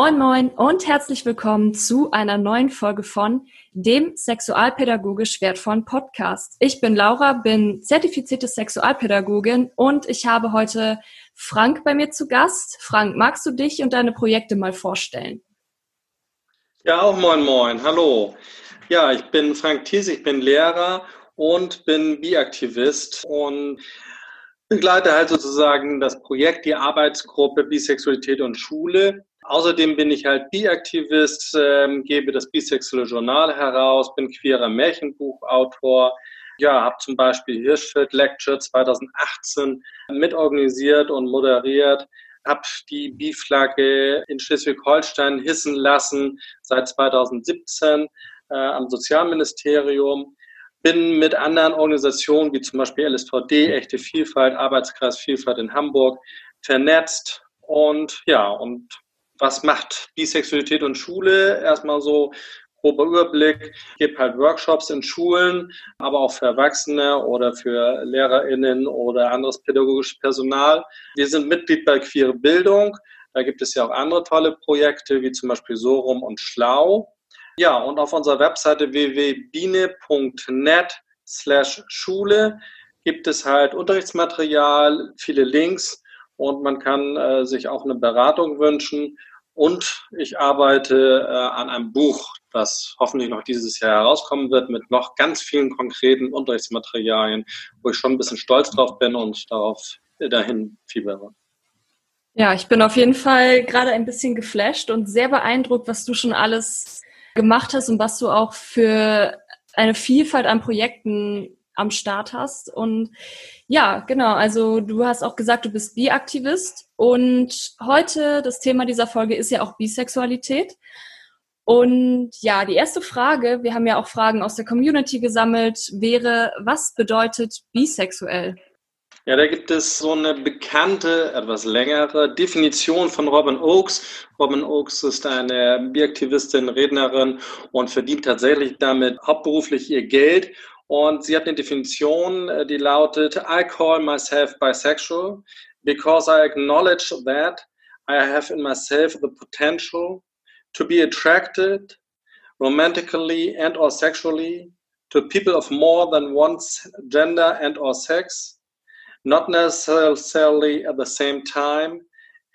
Moin Moin und herzlich willkommen zu einer neuen Folge von dem sexualpädagogisch wertvollen Podcast. Ich bin Laura, bin zertifizierte Sexualpädagogin und ich habe heute Frank bei mir zu Gast. Frank, magst du dich und deine Projekte mal vorstellen? Ja, auch moin moin. Hallo. Ja, ich bin Frank Thies, ich bin Lehrer und bin Biaktivist und begleite halt sozusagen das Projekt, die Arbeitsgruppe Bisexualität und Schule Außerdem bin ich halt Bi-Aktivist, ähm, gebe das Bisexuelle Journal heraus, bin queerer Märchenbuchautor. Ja, habe zum Beispiel Hirschfeld Lecture 2018 mitorganisiert und moderiert. Habe die Bi-Flagge in Schleswig-Holstein hissen lassen seit 2017 äh, am Sozialministerium. Bin mit anderen Organisationen wie zum Beispiel LSVD, Echte Vielfalt, Arbeitskreis Vielfalt in Hamburg vernetzt und ja, und was macht Bisexualität und Schule? Erstmal so grober Überblick. Gebe halt Workshops in Schulen, aber auch für Erwachsene oder für LehrerInnen oder anderes pädagogisches Personal. Wir sind Mitglied bei Queere Bildung. Da gibt es ja auch andere tolle Projekte, wie zum Beispiel Sorum und Schlau. Ja, und auf unserer Webseite www.biene.net slash Schule gibt es halt Unterrichtsmaterial, viele Links und man kann äh, sich auch eine Beratung wünschen. Und ich arbeite äh, an einem Buch, das hoffentlich noch dieses Jahr herauskommen wird, mit noch ganz vielen konkreten Unterrichtsmaterialien, wo ich schon ein bisschen stolz drauf bin und darauf dahin fiebere. Ja, ich bin auf jeden Fall gerade ein bisschen geflasht und sehr beeindruckt, was du schon alles gemacht hast und was du auch für eine Vielfalt an Projekten am Start hast. Und ja, genau, also du hast auch gesagt, du bist Bi-Aktivist und heute das Thema dieser Folge ist ja auch Bisexualität. Und ja, die erste Frage, wir haben ja auch Fragen aus der Community gesammelt, wäre, was bedeutet bisexuell? Ja, da gibt es so eine bekannte, etwas längere Definition von Robin Oakes. Robin Oakes ist eine Biaktivistin, Rednerin und verdient tatsächlich damit hauptberuflich ihr Geld. Und sie hat eine Definition, äh, die lautet, I call myself bisexual because I acknowledge that I have in myself the potential to be attracted romantically and or sexually to people of more than one gender and or sex, not necessarily at the same time,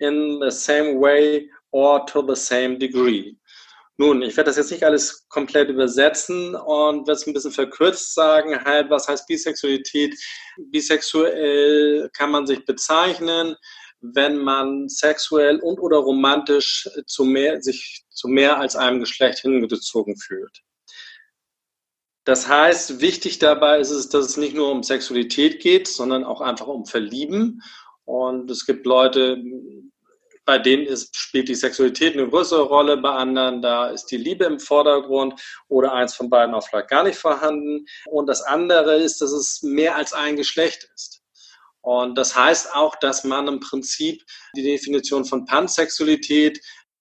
in the same way or to the same degree. Nun, ich werde das jetzt nicht alles komplett übersetzen und werde es ein bisschen verkürzt sagen, halt, was heißt Bisexualität? Bisexuell kann man sich bezeichnen, wenn man sexuell und oder romantisch zu mehr, sich zu mehr als einem Geschlecht hingezogen fühlt. Das heißt, wichtig dabei ist es, dass es nicht nur um Sexualität geht, sondern auch einfach um Verlieben. Und es gibt Leute, bei denen ist, spielt die Sexualität eine größere Rolle, bei anderen da ist die Liebe im Vordergrund oder eins von beiden auch vielleicht gar nicht vorhanden. Und das andere ist, dass es mehr als ein Geschlecht ist. Und das heißt auch, dass man im Prinzip die Definition von Pansexualität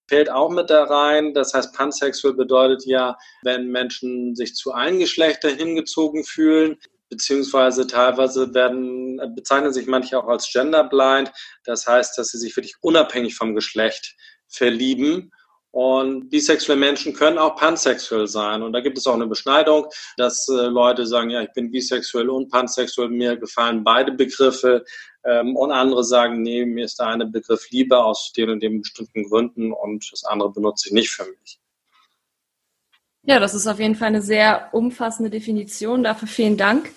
fällt auch mit da rein. Das heißt, pansexuell bedeutet ja, wenn Menschen sich zu einem Geschlechter hingezogen fühlen, beziehungsweise teilweise werden, bezeichnen sich manche auch als genderblind. Das heißt, dass sie sich wirklich unabhängig vom Geschlecht verlieben. Und bisexuelle Menschen können auch pansexuell sein. Und da gibt es auch eine Beschneidung, dass äh, Leute sagen, ja, ich bin bisexuell und pansexuell, mir gefallen beide Begriffe. Ähm, und andere sagen, nee, mir ist der eine Begriff lieber aus den und den bestimmten Gründen und das andere benutze ich nicht für mich. Ja, das ist auf jeden Fall eine sehr umfassende Definition. Dafür vielen Dank.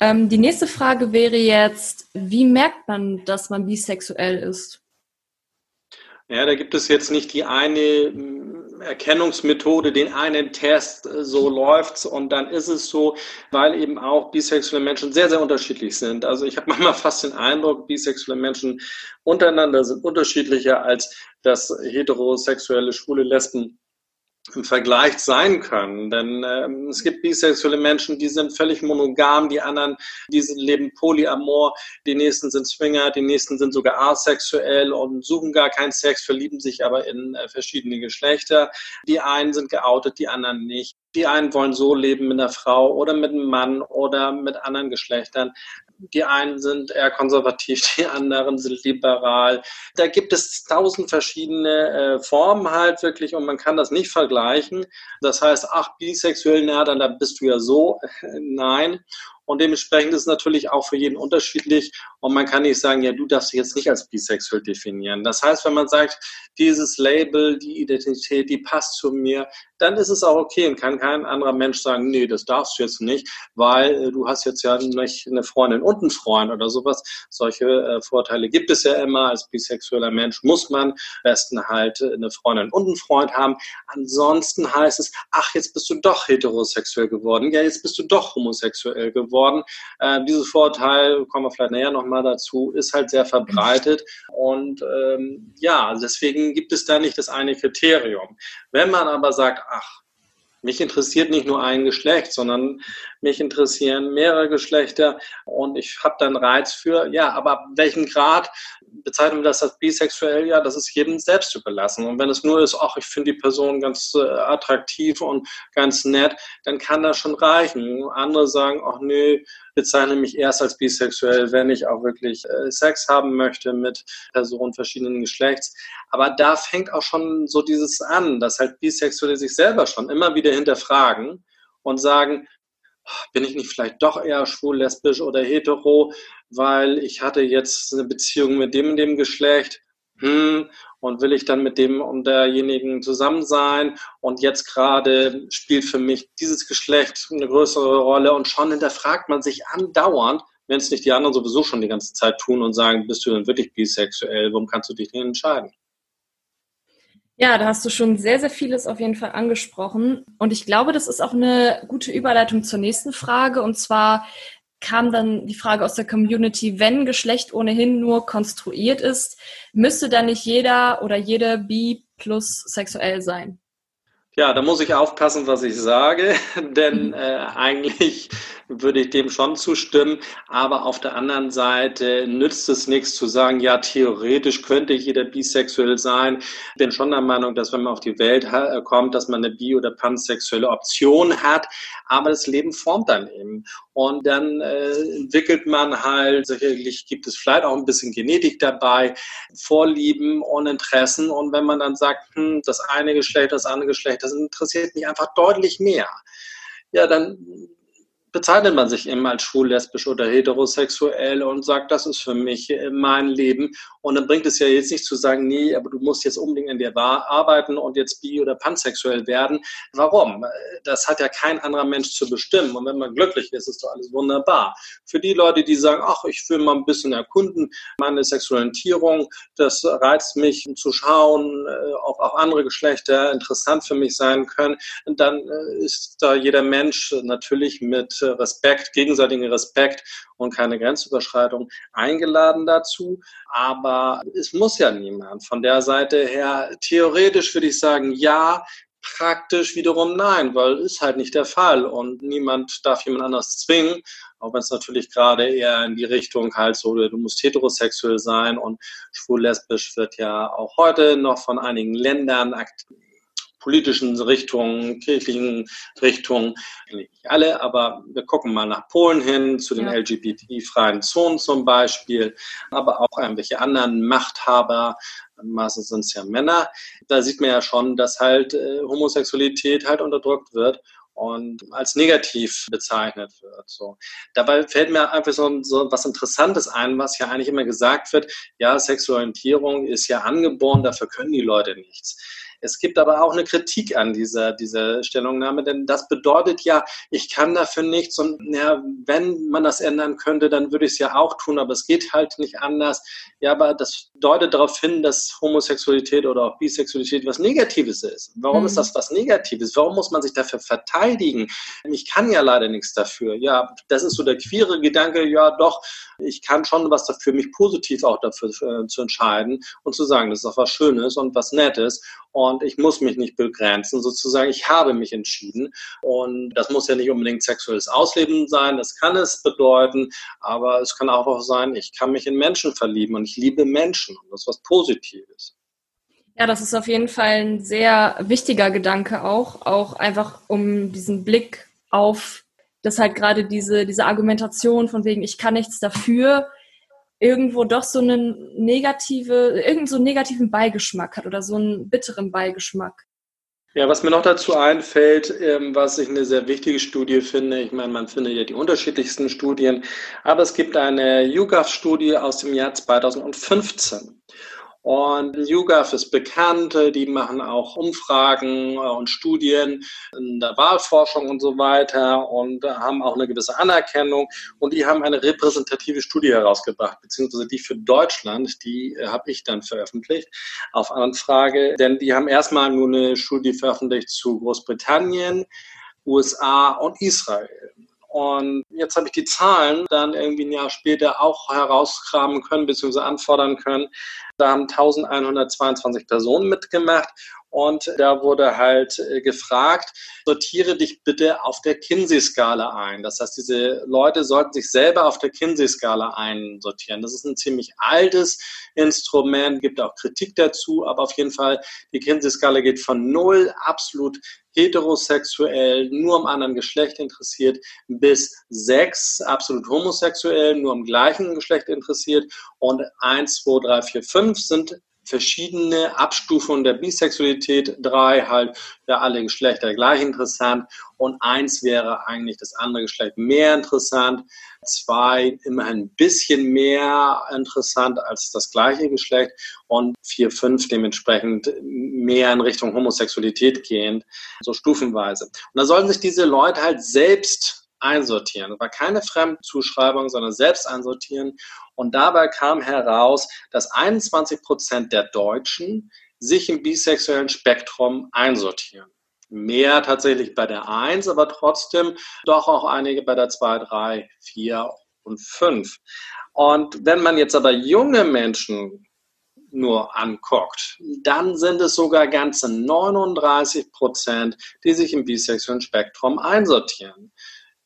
Ähm, die nächste Frage wäre jetzt, wie merkt man, dass man bisexuell ist? Ja, da gibt es jetzt nicht die eine mm, Erkennungsmethode, den einen Test, äh, so läuft's und dann ist es so, weil eben auch bisexuelle Menschen sehr, sehr unterschiedlich sind. Also ich habe manchmal fast den Eindruck, bisexuelle Menschen untereinander sind unterschiedlicher als das heterosexuelle schwule Lesben Vergleich sein können. Denn ähm, es gibt bisexuelle Menschen, die sind völlig monogam, die anderen, die leben polyamor, die nächsten sind Swinger, die nächsten sind sogar asexuell und suchen gar keinen Sex, verlieben sich aber in äh, verschiedene Geschlechter. Die einen sind geoutet, die anderen nicht. Die einen wollen so leben mit einer Frau oder mit einem Mann oder mit anderen Geschlechtern. Die einen sind eher konservativ, die anderen sind liberal. Da gibt es tausend verschiedene äh, Formen halt wirklich und man kann das nicht vergleichen. Das heißt, ach, bisexuell, na, dann, bist du ja so. Nein. Und dementsprechend ist es natürlich auch für jeden unterschiedlich. Und man kann nicht sagen, ja, du darfst dich jetzt nicht als bisexuell definieren. Das heißt, wenn man sagt, dieses Label, die Identität, die passt zu mir, dann ist es auch okay und kann kein anderer Mensch sagen, nee, das darfst du jetzt nicht, weil äh, du hast jetzt ja nicht eine Freundin und einen Freund oder sowas. Solche äh, Vorteile gibt es ja immer. Als bisexueller Mensch muss man besten halt eine Freundin und einen Freund haben. Ansonsten heißt es, ach, jetzt bist du doch heterosexuell geworden. Ja, jetzt bist du doch homosexuell geworden. Äh, dieses Vorteil, kommen wir vielleicht näher nochmal dazu, ist halt sehr verbreitet. Und ähm, ja, deswegen gibt es da nicht das eine Kriterium. Wenn man aber sagt, ach, mich interessiert nicht nur ein Geschlecht, sondern mich interessieren mehrere Geschlechter und ich habe dann Reiz für, ja, aber welchen Grad bezeichnen wir das als bisexuell? Ja, das ist jedem selbst überlassen. Und wenn es nur ist, ach, ich finde die Person ganz äh, attraktiv und ganz nett, dann kann das schon reichen. Andere sagen, ach nee, bezeichne mich erst als bisexuell, wenn ich auch wirklich äh, Sex haben möchte mit Personen verschiedenen Geschlechts. Aber da fängt auch schon so dieses an, dass halt Bisexuelle sich selber schon immer wieder hinterfragen und sagen, bin ich nicht vielleicht doch eher schwul, lesbisch oder hetero, weil ich hatte jetzt eine Beziehung mit dem und dem Geschlecht. Hm, und will ich dann mit dem und derjenigen zusammen sein und jetzt gerade spielt für mich dieses Geschlecht eine größere Rolle und schon hinterfragt man sich andauernd, wenn es nicht die anderen sowieso schon die ganze Zeit tun und sagen, bist du denn wirklich bisexuell, warum kannst du dich nicht entscheiden? Ja, da hast du schon sehr, sehr vieles auf jeden Fall angesprochen. Und ich glaube, das ist auch eine gute Überleitung zur nächsten Frage. Und zwar, kam dann die Frage aus der Community, wenn Geschlecht ohnehin nur konstruiert ist, müsste dann nicht jeder oder jede bi plus sexuell sein? Ja, da muss ich aufpassen, was ich sage, denn mhm. äh, eigentlich würde ich dem schon zustimmen. Aber auf der anderen Seite nützt es nichts zu sagen, ja, theoretisch könnte jeder bisexuell sein. Ich bin schon der Meinung, dass wenn man auf die Welt äh, kommt, dass man eine bi- oder pansexuelle Option hat. Aber das Leben formt dann eben. Und dann äh, entwickelt man halt, sicherlich gibt es vielleicht auch ein bisschen Genetik dabei, Vorlieben und Interessen. Und wenn man dann sagt, hm, das eine Geschlecht, das andere Geschlecht, das interessiert mich einfach deutlich mehr ja, dann bezeichnet man sich eben als schwul, lesbisch oder heterosexuell und sagt, das ist für mich äh, mein Leben. Und dann bringt es ja jetzt nicht zu sagen, nee, aber du musst jetzt unbedingt in der Bar arbeiten und jetzt bi- oder pansexuell werden. Warum? Das hat ja kein anderer Mensch zu bestimmen. Und wenn man glücklich ist, ist doch alles wunderbar. Für die Leute, die sagen, ach, ich will mal ein bisschen erkunden, meine Sexualitierung, das reizt mich zu schauen, äh, ob auch andere Geschlechter interessant für mich sein können, dann äh, ist da jeder Mensch natürlich mit Respekt, gegenseitigen Respekt und keine Grenzüberschreitung eingeladen dazu. Aber es muss ja niemand. Von der Seite her, theoretisch würde ich sagen, ja, praktisch wiederum nein, weil ist halt nicht der Fall und niemand darf jemand anders zwingen, auch wenn es natürlich gerade eher in die Richtung halt so, du musst heterosexuell sein und schwul-lesbisch wird ja auch heute noch von einigen Ländern politischen Richtungen, kirchlichen Richtungen, nicht alle, aber wir gucken mal nach Polen hin, zu den ja. LGBT-freien Zonen zum Beispiel, aber auch irgendwelche anderen Machthaber, meistens sind es ja Männer. Da sieht man ja schon, dass halt äh, Homosexualität halt unterdrückt wird und als negativ bezeichnet wird. So. Dabei fällt mir einfach so, so was Interessantes ein, was ja eigentlich immer gesagt wird, ja, Sexualisierung ist ja angeboren, dafür können die Leute nichts. Es gibt aber auch eine Kritik an dieser, dieser Stellungnahme, denn das bedeutet ja, ich kann dafür nichts und ja, wenn man das ändern könnte, dann würde ich es ja auch tun, aber es geht halt nicht anders. Ja, aber das deutet darauf hin, dass Homosexualität oder auch Bisexualität was Negatives ist. Warum mhm. ist das was Negatives? Warum muss man sich dafür verteidigen? Ich kann ja leider nichts dafür. Ja, das ist so der queere Gedanke, ja doch, ich kann schon was dafür, mich positiv auch dafür äh, zu entscheiden und zu sagen, das ist auch was Schönes und was Nettes und ich muss mich nicht begrenzen, sozusagen, ich habe mich entschieden und das muss ja nicht unbedingt sexuelles Ausleben sein, das kann es bedeuten, aber es kann auch sein, ich kann mich in Menschen verlieben und ich liebe Menschen und das ist was Positives. Ja, das ist auf jeden Fall ein sehr wichtiger Gedanke auch, auch einfach um diesen Blick auf dass halt gerade diese, diese Argumentation von wegen, ich kann nichts dafür, irgendwo doch so einen negative, irgend so einen negativen Beigeschmack hat oder so einen bitteren Beigeschmack. Ja, was mir noch dazu einfällt, ähm, was ich eine sehr wichtige Studie finde, ich meine, man findet ja die unterschiedlichsten Studien, aber es gibt eine YouGov-Studie aus dem Jahr 2015. Und YouGov ist bekannt, die machen auch Umfragen und Studien in der Wahlforschung und so weiter und haben auch eine gewisse Anerkennung. Und die haben eine repräsentative Studie herausgebracht, beziehungsweise die für Deutschland, die habe ich dann veröffentlicht auf Anfrage, denn die haben erstmal nur eine Studie veröffentlicht zu Großbritannien, USA und Israel. Und jetzt habe ich die Zahlen dann irgendwie ein Jahr später auch herauskramen können bzw. anfordern können. Da haben 1122 Personen mitgemacht und da wurde halt äh, gefragt, sortiere dich bitte auf der Kinsey-Skala ein. Das heißt, diese Leute sollten sich selber auf der Kinsey-Skala einsortieren. Das ist ein ziemlich altes Instrument, gibt auch Kritik dazu, aber auf jeden Fall, die Kinsey-Skala geht von null, absolut heterosexuell, nur am anderen Geschlecht interessiert, bis sechs, absolut homosexuell, nur am gleichen Geschlecht interessiert und eins, zwei, drei, vier, fünf sind verschiedene Abstufungen der Bisexualität. Drei halt ja alle Geschlechter gleich interessant und eins wäre eigentlich das andere Geschlecht mehr interessant. Zwei immerhin ein bisschen mehr interessant als das gleiche Geschlecht und vier, fünf dementsprechend mehr in Richtung Homosexualität gehend, so stufenweise. Und da sollten sich diese Leute halt selbst einsortieren. Es war keine Fremdzuschreibung, sondern selbst einsortieren. Und dabei kam heraus, dass 21 Prozent der Deutschen sich im bisexuellen Spektrum einsortieren. Mehr tatsächlich bei der 1, aber trotzdem doch auch einige bei der 2, 3, 4 und 5. Und wenn man jetzt aber junge Menschen nur anguckt, dann sind es sogar ganze 39 Prozent, die sich im bisexuellen Spektrum einsortieren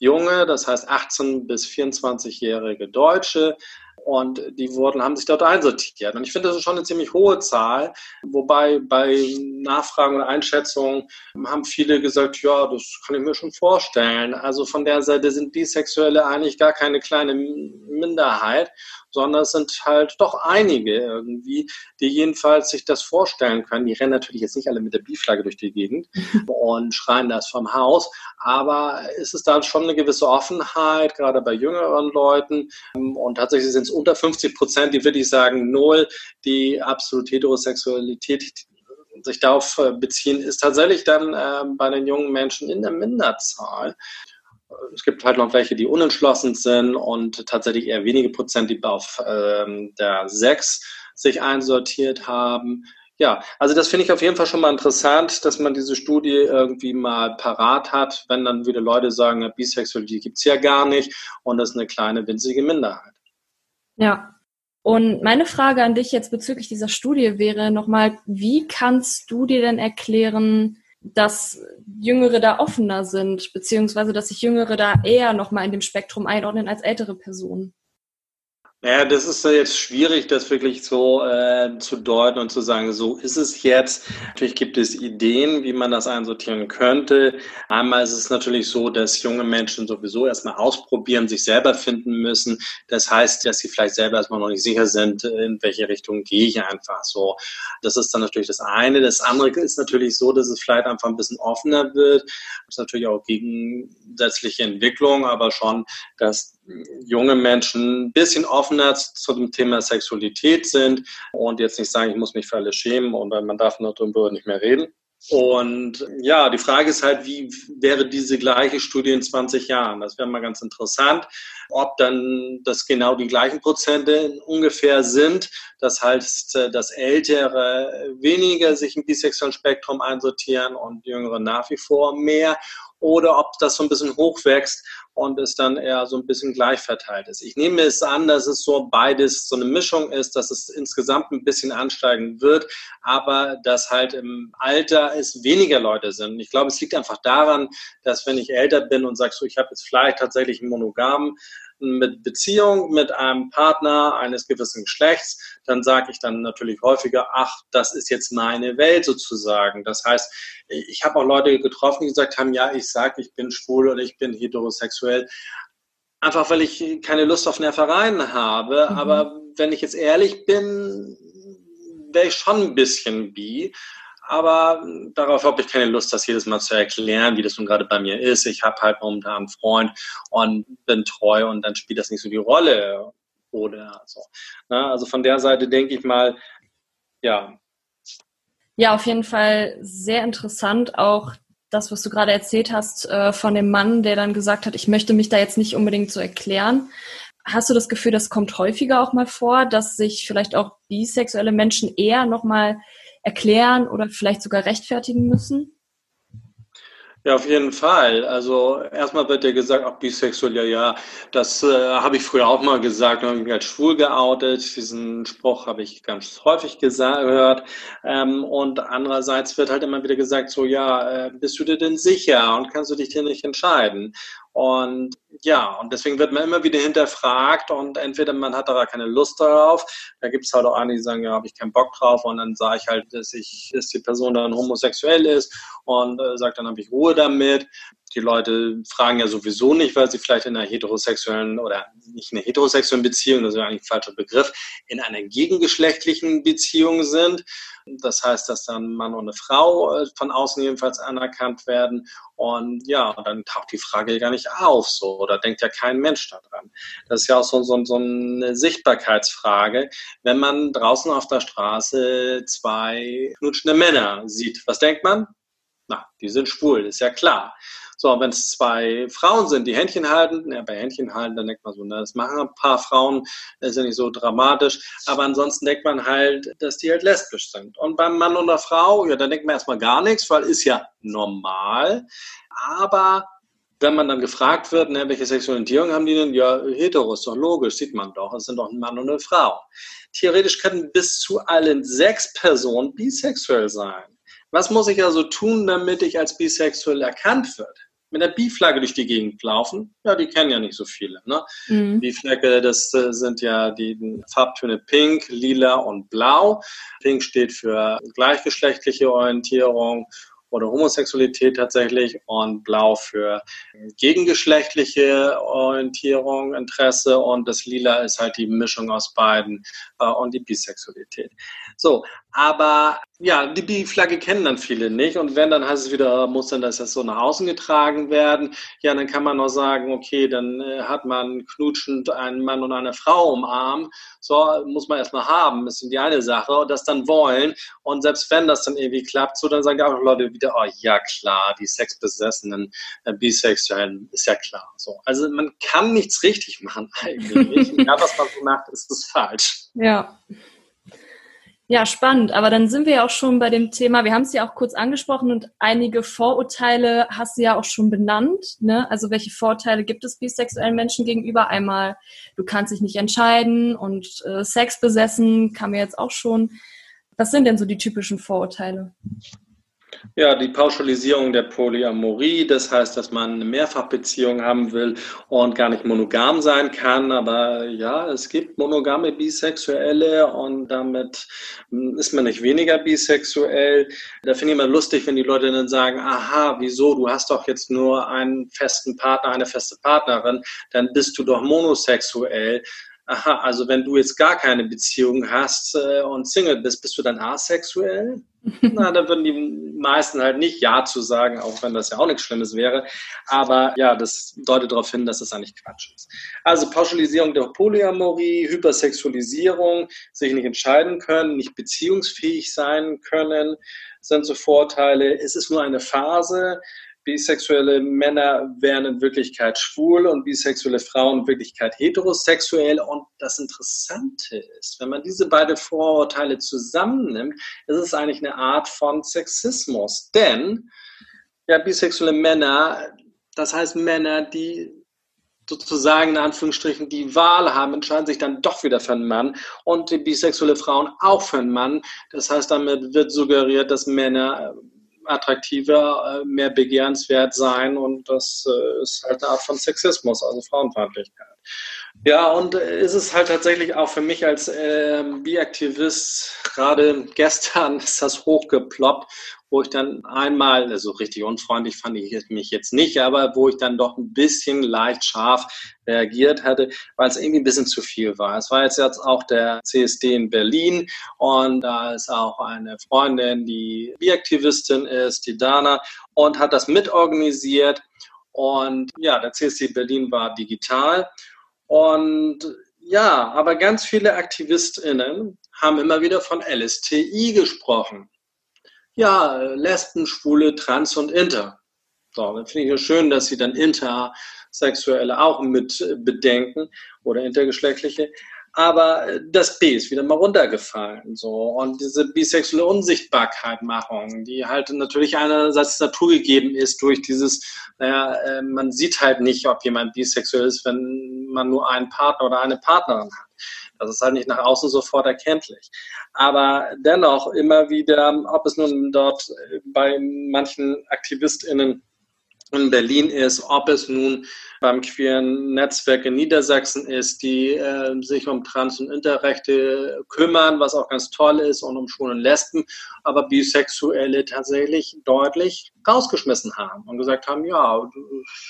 junge, das heißt 18 bis 24-jährige Deutsche. Und die wurden, haben sich dort einsortiert. Und ich finde, das ist schon eine ziemlich hohe Zahl. Wobei bei Nachfragen und Einschätzungen haben viele gesagt, ja, das kann ich mir schon vorstellen. Also von der Seite sind Bisexuelle eigentlich gar keine kleine Minderheit, sondern es sind halt doch einige irgendwie, die jedenfalls sich das vorstellen können. Die rennen natürlich jetzt nicht alle mit der Bi-Flagge durch die Gegend und schreien das vom Haus, aber es ist da schon eine gewisse Offenheit, gerade bei jüngeren Leuten. Und tatsächlich sind es unter 50 Prozent, die würde ich sagen, null, die absolut Heterosexualität sich darauf äh, beziehen, ist tatsächlich dann äh, bei den jungen Menschen in der Minderzahl es gibt halt noch welche, die unentschlossen sind und tatsächlich eher wenige Prozent, die auf ähm, der 6 sich einsortiert haben. Ja, also das finde ich auf jeden Fall schon mal interessant, dass man diese Studie irgendwie mal parat hat, wenn dann wieder Leute sagen, Bisexualität gibt es ja gar nicht und das ist eine kleine, winzige Minderheit. Ja. Und meine Frage an dich jetzt bezüglich dieser Studie wäre nochmal, wie kannst du dir denn erklären, dass Jüngere da offener sind, beziehungsweise dass sich Jüngere da eher nochmal in dem Spektrum einordnen als ältere Personen. Ja, das ist jetzt schwierig, das wirklich so äh, zu deuten und zu sagen, so ist es jetzt. Natürlich gibt es Ideen, wie man das einsortieren könnte. Einmal ist es natürlich so, dass junge Menschen sowieso erstmal ausprobieren, sich selber finden müssen. Das heißt, dass sie vielleicht selber erstmal noch nicht sicher sind, in welche Richtung gehe ich einfach so. Das ist dann natürlich das eine. Das andere ist natürlich so, dass es vielleicht einfach ein bisschen offener wird. Das ist natürlich auch gegensätzliche Entwicklung, aber schon, dass junge Menschen ein bisschen offener zu dem Thema Sexualität sind und jetzt nicht sagen, ich muss mich für alles schämen und man darf darüber nicht mehr reden. Und ja, die Frage ist halt, wie wäre diese gleiche Studie in 20 Jahren? Das wäre mal ganz interessant, ob dann das genau die gleichen Prozente ungefähr sind. Das heißt, dass Ältere weniger sich im bisexuellen Spektrum einsortieren und Jüngere nach wie vor mehr oder ob das so ein bisschen hochwächst und es dann eher so ein bisschen gleich verteilt ist. Ich nehme es an, dass es so beides so eine Mischung ist, dass es insgesamt ein bisschen ansteigen wird, aber dass halt im Alter es weniger Leute sind. Ich glaube, es liegt einfach daran, dass wenn ich älter bin und sage so, ich habe jetzt vielleicht tatsächlich einen monogamen mit Beziehung mit einem Partner eines gewissen Geschlechts, dann sage ich dann natürlich häufiger, ach, das ist jetzt meine Welt sozusagen. Das heißt, ich habe auch Leute getroffen, die gesagt haben, ja, ich sage, ich bin schwul oder ich bin heterosexuell, einfach weil ich keine Lust auf Nervereien habe. Mhm. Aber wenn ich jetzt ehrlich bin, wäre ich schon ein bisschen bi. Aber darauf habe ich keine Lust, das jedes Mal zu erklären, wie das nun gerade bei mir ist. Ich habe halt momentan einen Freund und bin treu und dann spielt das nicht so die Rolle. Oder so. Na, also von der Seite denke ich mal, ja. Ja, auf jeden Fall sehr interessant auch das, was du gerade erzählt hast äh, von dem Mann, der dann gesagt hat, ich möchte mich da jetzt nicht unbedingt so erklären. Hast du das Gefühl, das kommt häufiger auch mal vor, dass sich vielleicht auch bisexuelle Menschen eher nochmal erklären oder vielleicht sogar rechtfertigen müssen? Ja, auf jeden Fall. Also erstmal wird ja gesagt, auch bisexuell, ja, ja, das äh, habe ich früher auch mal gesagt, habe mich als schwul geoutet. Diesen Spruch habe ich ganz häufig gehört. Ähm, und andererseits wird halt immer wieder gesagt, so, ja, äh, bist du dir denn sicher und kannst du dich hier nicht entscheiden? Und ja, und deswegen wird man immer wieder hinterfragt und entweder man hat da keine Lust darauf, da gibt es halt auch einige, die sagen, ja, habe ich keinen Bock drauf und dann sage ich halt, dass ich, dass die Person dann homosexuell ist und äh, sagt, dann habe ich Ruhe damit. Die Leute fragen ja sowieso nicht, weil sie vielleicht in einer heterosexuellen oder nicht in einer heterosexuellen Beziehung, das ist ja eigentlich ein falscher Begriff, in einer gegengeschlechtlichen Beziehung sind. Das heißt, dass dann Mann und eine Frau äh, von außen jedenfalls anerkannt werden. Und ja, dann taucht die Frage gar nicht auf, so, oder denkt ja kein Mensch daran. Das ist ja auch so, so, so eine Sichtbarkeitsfrage. Wenn man draußen auf der Straße zwei knutschende Männer sieht, was denkt man? Na, die sind schwul, ist ja klar. So, wenn es zwei Frauen sind, die Händchen halten, ja, bei Händchen halten, dann denkt man so, ne, das machen ein paar Frauen, das ist ja nicht so dramatisch. Aber ansonsten denkt man halt, dass die halt lesbisch sind. Und beim Mann und der Frau, ja, dann denkt man erstmal gar nichts, weil ist ja normal. Aber wenn man dann gefragt wird, ne, welche Sexualisierung haben die denn? Ja, hetero, ist doch logisch, sieht man doch. Es sind doch ein Mann und eine Frau. Theoretisch können bis zu allen sechs Personen bisexuell sein. Was muss ich also tun, damit ich als bisexuell erkannt wird? Mit der Bi-Flagge durch die Gegend laufen. Ja, die kennen ja nicht so viele. Ne? Mhm. Bi-Flagge, das äh, sind ja die Farbtöne Pink, Lila und Blau. Pink steht für gleichgeschlechtliche Orientierung oder Homosexualität tatsächlich und blau für gegengeschlechtliche Orientierung, Interesse und das lila ist halt die Mischung aus beiden äh, und die Bisexualität. So, aber ja, die Bi-Flagge kennen dann viele nicht und wenn, dann heißt es wieder, muss dann das so nach außen getragen werden. Ja, dann kann man noch sagen, okay, dann äh, hat man knutschend einen Mann und eine Frau umarmt. So, muss man erstmal haben, ist die eine Sache und das dann wollen. Und selbst wenn das dann irgendwie klappt, so, dann sagen auch Leute wieder, oh ja, klar, die sexbesessenen äh, Bisexuellen, ist ja klar. So, also man kann nichts richtig machen eigentlich. Egal, was man so macht, ist es falsch. Ja. Ja, spannend. Aber dann sind wir ja auch schon bei dem Thema, wir haben es ja auch kurz angesprochen und einige Vorurteile hast du ja auch schon benannt. Ne? Also welche Vorteile gibt es bisexuellen Menschen gegenüber? Einmal, du kannst dich nicht entscheiden und äh, Sex besessen kam mir jetzt auch schon. Was sind denn so die typischen Vorurteile? Ja, die Pauschalisierung der Polyamorie, das heißt, dass man eine Mehrfachbeziehung haben will und gar nicht monogam sein kann. Aber ja, es gibt monogame Bisexuelle und damit hm, ist man nicht weniger bisexuell. Da finde ich immer lustig, wenn die Leute dann sagen, aha, wieso, du hast doch jetzt nur einen festen Partner, eine feste Partnerin, dann bist du doch monosexuell aha, also wenn du jetzt gar keine Beziehung hast äh, und Single bist, bist du dann asexuell? Na, da würden die meisten halt nicht Ja zu sagen, auch wenn das ja auch nichts Schlimmes wäre. Aber ja, das deutet darauf hin, dass das eigentlich Quatsch ist. Also Pauschalisierung der Polyamorie, Hypersexualisierung, sich nicht entscheiden können, nicht beziehungsfähig sein können, sind so Vorteile. Es ist nur eine Phase bisexuelle Männer wären in Wirklichkeit schwul und bisexuelle Frauen in Wirklichkeit heterosexuell. Und das Interessante ist, wenn man diese beiden Vorurteile zusammennimmt, ist es eigentlich eine Art von Sexismus. Denn ja, bisexuelle Männer, das heißt Männer, die sozusagen in Anführungsstrichen die Wahl haben, entscheiden sich dann doch wieder für einen Mann und bisexuelle Frauen auch für einen Mann. Das heißt, damit wird suggeriert, dass Männer attraktiver, äh, mehr begehrenswert sein und das äh, ist halt eine Art von Sexismus, also Frauenfeindlichkeit. Ja, und ist es halt tatsächlich auch für mich als äh, Biaktivist, gerade gestern ist das hochgeploppt, wo ich dann einmal, also richtig unfreundlich fand ich mich jetzt nicht, aber wo ich dann doch ein bisschen leicht scharf reagiert hatte, weil es irgendwie ein bisschen zu viel war. Es war jetzt, jetzt auch der CSD in Berlin und da ist auch eine Freundin, die Biaktivistin ist, die Dana, und hat das mitorganisiert. Und ja, der CSD Berlin war digital. Und ja, aber ganz viele AktivistInnen haben immer wieder von LSTI gesprochen. Ja, Lesben, Schwule, Trans und Inter. So, dann finde ich es schön, dass sie dann Intersexuelle auch mit bedenken oder intergeschlechtliche. Aber das B ist wieder mal runtergefallen. So. Und diese bisexuelle Unsichtbarkeitmachung, die halt natürlich einerseits naturgegeben ist durch dieses, naja, äh, man sieht halt nicht, ob jemand bisexuell ist, wenn man nur einen Partner oder eine Partnerin hat. Das ist halt nicht nach außen sofort erkenntlich. Aber dennoch immer wieder, ob es nun dort bei manchen AktivistInnen in Berlin ist, ob es nun beim queeren Netzwerk in Niedersachsen ist, die äh, sich um Trans- und Interrechte kümmern, was auch ganz toll ist, und um Schwulen und Lesben, aber Bisexuelle tatsächlich deutlich rausgeschmissen haben und gesagt haben, ja,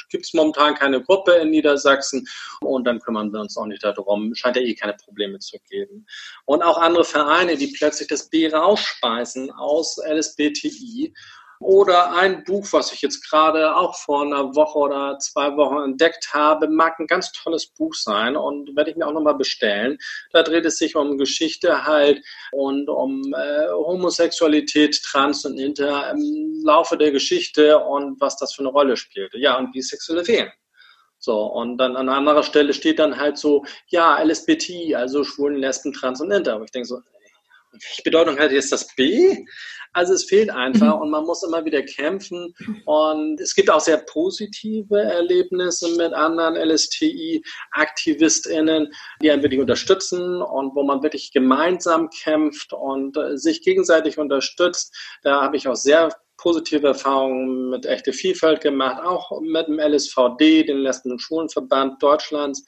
gibt es momentan keine Gruppe in Niedersachsen und dann kümmern wir uns auch nicht darum, scheint ja eh keine Probleme zu geben. Und auch andere Vereine, die plötzlich das B rausspeisen aus LSBTI oder ein Buch, was ich jetzt gerade auch vor einer Woche oder zwei Wochen entdeckt habe, mag ein ganz tolles Buch sein und werde ich mir auch nochmal bestellen. Da dreht es sich um Geschichte halt und um äh, Homosexualität, Trans und Inter im Laufe der Geschichte und was das für eine Rolle spielte. Ja, und bisexuelle Wehen. So, und dann an anderer Stelle steht dann halt so, ja, LSBT, also Schwulen, Lesben, Trans und Inter. Aber ich denke so, welche Bedeutung hat jetzt das B? Also es fehlt einfach mhm. und man muss immer wieder kämpfen. Und es gibt auch sehr positive Erlebnisse mit anderen LSTI-AktivistInnen, die einen wirklich unterstützen und wo man wirklich gemeinsam kämpft und äh, sich gegenseitig unterstützt. Da habe ich auch sehr positive Erfahrungen mit echte Vielfalt gemacht, auch mit dem LSVD, den Lesben- und Schwulenverband Deutschlands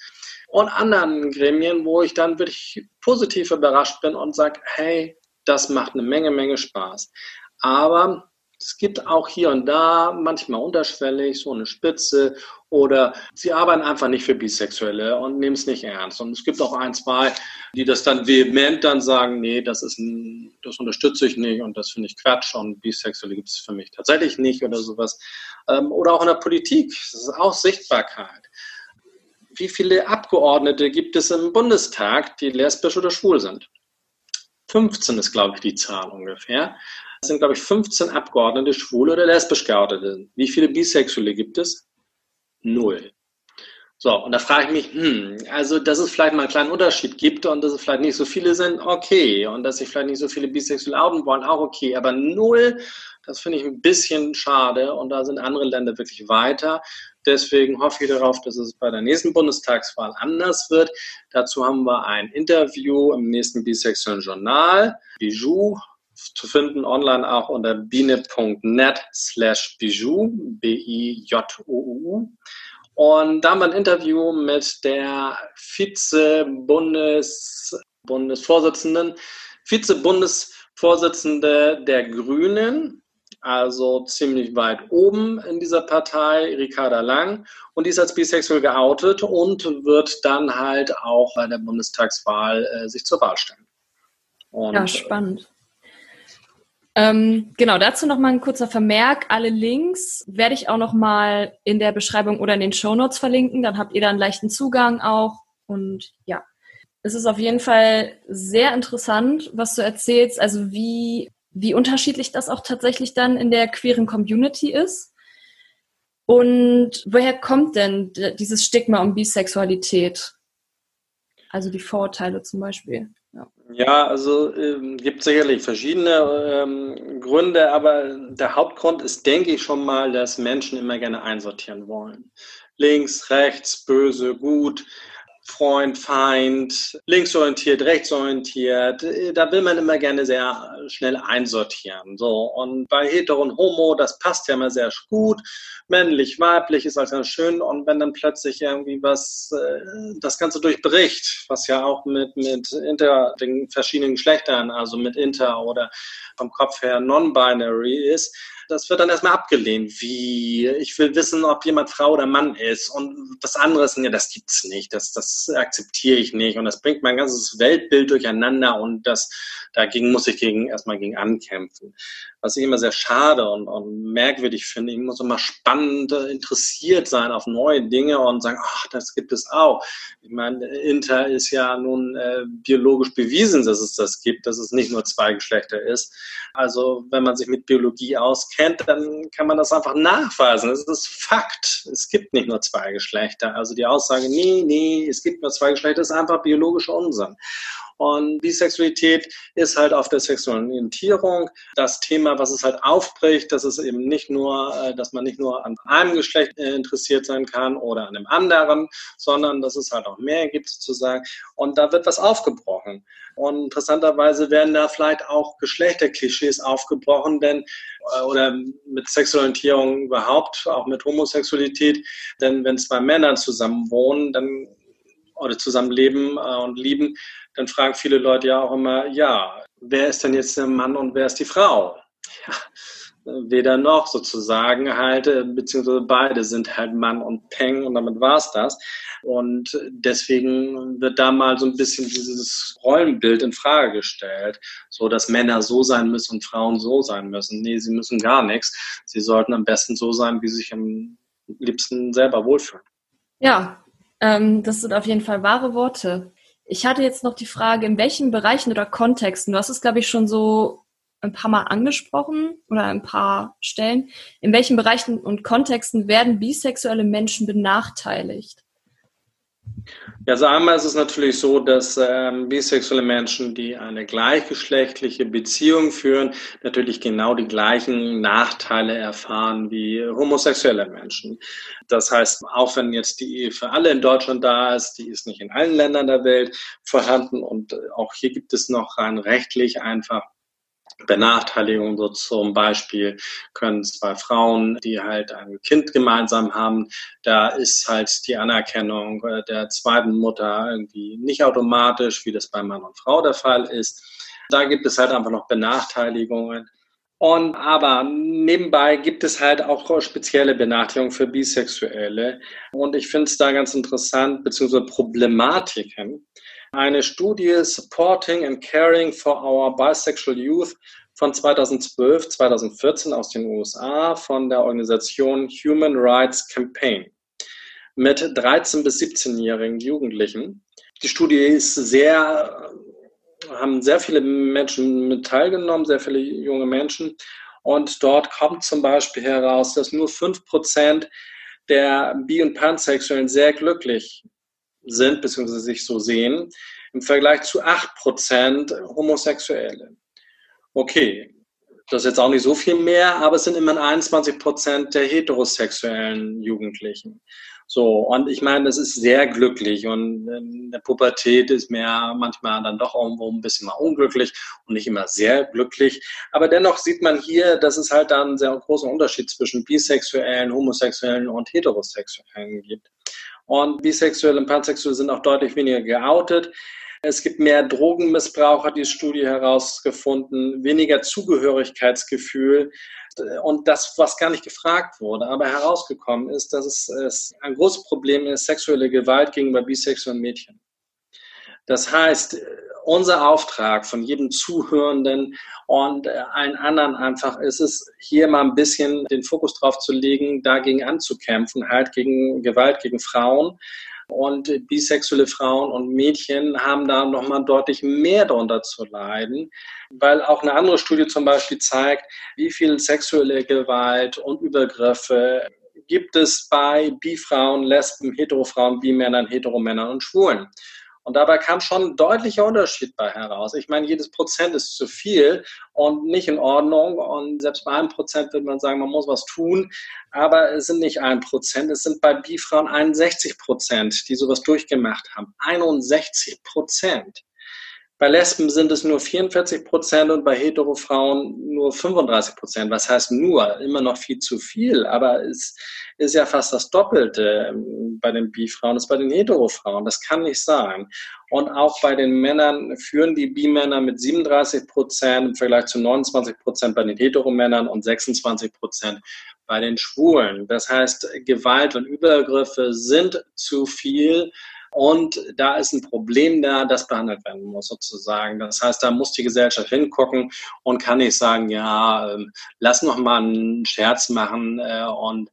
und anderen Gremien, wo ich dann wirklich positiv überrascht bin und sage, hey, das macht eine Menge, Menge Spaß. Aber es gibt auch hier und da manchmal unterschwellig so eine Spitze oder sie arbeiten einfach nicht für Bisexuelle und nehmen es nicht ernst. Und es gibt auch ein, zwei, die das dann vehement dann sagen, nee, das ist ein, das unterstütze ich nicht und das finde ich Quatsch und Bisexuelle gibt es für mich tatsächlich nicht oder sowas. Ähm, oder auch in der Politik, das ist auch Sichtbarkeit. Wie viele Abgeordnete gibt es im Bundestag, die lesbisch oder schwul sind? 15 ist, glaube ich, die Zahl ungefähr. Es sind, glaube ich, 15 Abgeordnete schwul oder lesbisch geoutet. Wie viele Bisexuelle gibt es? Null. So, und da frage ich mich, hm, also, dass es vielleicht mal einen kleinen Unterschied gibt und dass es vielleicht nicht so viele sind, okay. Und dass sich vielleicht nicht so viele Bisexuelle outen wollen, auch okay. Aber null, das finde ich ein bisschen schade. Und da sind andere Länder wirklich weiter. Deswegen hoffe ich darauf, dass es bei der nächsten Bundestagswahl anders wird. Dazu haben wir ein Interview im nächsten Bisexuellen Journal. Bijou zu finden online auch unter biene.net slash bijou, B-I-J-O-U. Und da haben wir ein Interview mit der Vize-Bundesvorsitzenden, Vize-Bundesvorsitzende der Grünen, also ziemlich weit oben in dieser Partei, Ricarda Lang. Und die ist als bisexuell geoutet und wird dann halt auch bei der Bundestagswahl äh, sich zur Wahl stellen. Und, ja, spannend. Ähm, genau, dazu nochmal ein kurzer Vermerk. Alle Links werde ich auch nochmal in der Beschreibung oder in den Show Notes verlinken. Dann habt ihr da einen leichten Zugang auch. Und ja, es ist auf jeden Fall sehr interessant, was du erzählst. Also wie wie unterschiedlich das auch tatsächlich dann in der queeren Community ist. Und woher kommt denn dieses Stigma um Bisexualität? Also die Vorurteile zum Beispiel. Ja, ja also ähm, gibt sicherlich verschiedene ähm, Gründe, aber der Hauptgrund ist, denke ich schon mal, dass Menschen immer gerne einsortieren wollen. Links, rechts, böse, gut. Freund, Feind, linksorientiert, rechtsorientiert. Da will man immer gerne sehr schnell einsortieren. So. Und bei Hetero und Homo, das passt ja immer sehr gut. Männlich, weiblich ist alles ganz schön. Und wenn dann plötzlich irgendwie was äh, das Ganze durchbricht, was ja auch mit, mit inter, den verschiedenen Geschlechtern, also mit inter oder vom Kopf her non-binary ist, das wird dann erstmal abgelehnt, wie ich will wissen, ob jemand Frau oder Mann ist. Und das andere ist, ja, das gibt's nicht, das, das akzeptiere ich nicht. Und das bringt mein ganzes Weltbild durcheinander und das, dagegen muss ich gegen, erstmal gegen ankämpfen. Was ich immer sehr schade und, und merkwürdig finde, ich muss immer spannend äh, interessiert sein auf neue Dinge und sagen, ach, das gibt es auch. Ich meine, Inter ist ja nun äh, biologisch bewiesen, dass es das gibt, dass es nicht nur zwei Geschlechter ist. Also wenn man sich mit Biologie auskennt, dann kann man das einfach nachweisen. Das ist Fakt. Es gibt nicht nur zwei Geschlechter. Also die Aussage, nee, nee, es gibt nur zwei Geschlechter, ist einfach biologischer Unsinn. Und Bisexualität ist halt auf der sexuellen Orientierung das Thema, was es halt aufbricht, dass es eben nicht nur, äh, dass man nicht nur an einem Geschlecht äh, interessiert sein kann oder an einem anderen, sondern dass es halt auch mehr gibt sozusagen. Und da wird was aufgebrochen. Und interessanterweise werden da vielleicht auch Geschlechterklischees aufgebrochen, denn äh, oder mit Sexualorientierung überhaupt, auch mit Homosexualität. Denn wenn zwei Männer zusammen wohnen, dann oder zusammenleben äh, und lieben, dann fragen viele Leute ja auch immer, ja, wer ist denn jetzt der Mann und wer ist die Frau? Ja, weder noch sozusagen halt, äh, beziehungsweise beide sind halt Mann und Peng und damit war's das. Und deswegen wird da mal so ein bisschen dieses Rollenbild in Frage gestellt, so dass Männer so sein müssen und Frauen so sein müssen. Nee, sie müssen gar nichts. Sie sollten am besten so sein, wie sie sich am liebsten selber wohlfühlen. Ja, ähm, das sind auf jeden Fall wahre Worte. Ich hatte jetzt noch die Frage, in welchen Bereichen oder Kontexten, du hast es, glaube ich, schon so ein paar Mal angesprochen oder ein paar Stellen, in welchen Bereichen und Kontexten werden bisexuelle Menschen benachteiligt? Ja, also einmal ist es natürlich so, dass ähm, bisexuelle Menschen, die eine gleichgeschlechtliche Beziehung führen, natürlich genau die gleichen Nachteile erfahren wie homosexuelle Menschen. Das heißt, auch wenn jetzt die Ehe für alle in Deutschland da ist, die ist nicht in allen Ländern der Welt vorhanden und auch hier gibt es noch rein rechtlich einfach Benachteiligung, so zum Beispiel können zwei Frauen, die halt ein Kind gemeinsam haben, da ist halt die Anerkennung äh, der zweiten Mutter irgendwie nicht automatisch, wie das bei Mann und Frau der Fall ist. Da gibt es halt einfach noch Benachteiligungen. Und aber nebenbei gibt es halt auch spezielle Benachteiligungen für Bisexuelle. Und ich finde es da ganz interessant, beziehungsweise Problematiken, eine Studie Supporting and Caring for Our Bisexual Youth von 2012, 2014 aus den USA von der Organisation Human Rights Campaign mit 13- bis 17-jährigen Jugendlichen. Die Studie ist sehr, haben sehr viele Menschen mit teilgenommen, sehr viele junge Menschen. Und dort kommt zum Beispiel heraus, dass nur 5% der Bi- und Pansexuellen sehr glücklich sind, beziehungsweise sich so sehen, im Vergleich zu 8% Homosexuelle. Okay, das ist jetzt auch nicht so viel mehr, aber es sind immerhin 21% der heterosexuellen Jugendlichen. So, und ich meine, das ist sehr glücklich und in der Pubertät ist mir manchmal dann doch irgendwo ein bisschen mal unglücklich und nicht immer sehr glücklich. Aber dennoch sieht man hier, dass es halt dann einen sehr großen Unterschied zwischen bisexuellen, homosexuellen und heterosexuellen gibt. Und bisexuelle und pansexuelle sind auch deutlich weniger geoutet. Es gibt mehr Drogenmissbrauch, hat die Studie herausgefunden, weniger Zugehörigkeitsgefühl und das, was gar nicht gefragt wurde, aber herausgekommen ist, dass es ein großes Problem ist, sexuelle Gewalt gegenüber bisexuellen Mädchen. Das heißt, unser Auftrag von jedem Zuhörenden und allen anderen einfach ist es, hier mal ein bisschen den Fokus drauf zu legen, dagegen anzukämpfen, halt gegen Gewalt gegen Frauen. Und bisexuelle Frauen und Mädchen haben da nochmal deutlich mehr darunter zu leiden, weil auch eine andere Studie zum Beispiel zeigt, wie viel sexuelle Gewalt und Übergriffe gibt es bei Bifrauen, Lesben, Heterofrauen, Bimännern, Heteromännern und Schwulen. Und dabei kam schon ein deutlicher Unterschied bei heraus. Ich meine, jedes Prozent ist zu viel und nicht in Ordnung. Und selbst bei einem Prozent würde man sagen, man muss was tun. Aber es sind nicht ein Prozent, es sind bei Bifrauen 61 Prozent, die sowas durchgemacht haben. 61 Prozent. Bei Lesben sind es nur 44 Prozent und bei Heterofrauen nur 35 Prozent. Was heißt nur? Immer noch viel zu viel, aber es ist ja fast das Doppelte ähm, bei den Bifrauen als bei den Heterofrauen. Das kann nicht sein. Und auch bei den Männern führen die Bimänner mit 37 Prozent im Vergleich zu 29 Prozent bei den Heteromännern und 26 Prozent bei den Schwulen. Das heißt, Gewalt und Übergriffe sind zu viel und da ist ein Problem da, das behandelt werden muss sozusagen. Das heißt, da muss die Gesellschaft hingucken und kann nicht sagen, ja, ähm, lass noch mal einen Scherz machen äh, und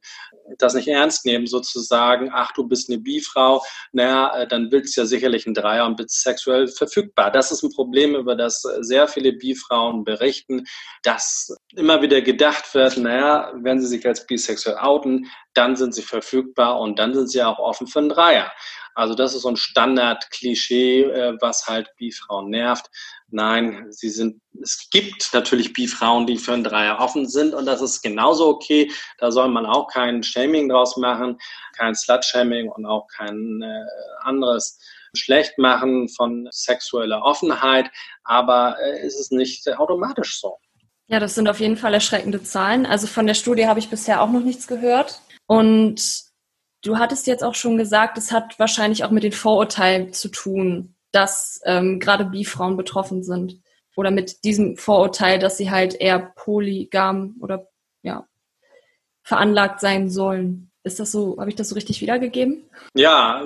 das nicht ernst nehmen, sozusagen, ach, du bist eine Bifrau, naja, äh, dann willst du ja sicherlich einen Dreier und bist sexuell verfügbar. Das ist ein Problem, über das sehr viele Bifrauen berichten, dass immer wieder gedacht wird, naja, wenn sie sich als bisexuell outen, dann sind sie verfügbar und dann sind sie auch offen für einen Dreier. Also das ist so ein Standard-Klischee, äh, was halt Bifrauen nervt. Nein, sie sind, es gibt natürlich Bifrauen, die für einen Dreier offen sind und das ist genauso okay. Da soll man auch kein Shaming draus machen, kein Slut-Shaming und auch kein äh, anderes schlecht machen von sexueller Offenheit, aber äh, es ist nicht automatisch so. Ja, das sind auf jeden Fall erschreckende Zahlen. Also von der Studie habe ich bisher auch noch nichts gehört. Und Du hattest jetzt auch schon gesagt, es hat wahrscheinlich auch mit den Vorurteilen zu tun, dass ähm, gerade Bifrauen betroffen sind. Oder mit diesem Vorurteil, dass sie halt eher polygam oder ja, veranlagt sein sollen. Ist das so, habe ich das so richtig wiedergegeben? Ja,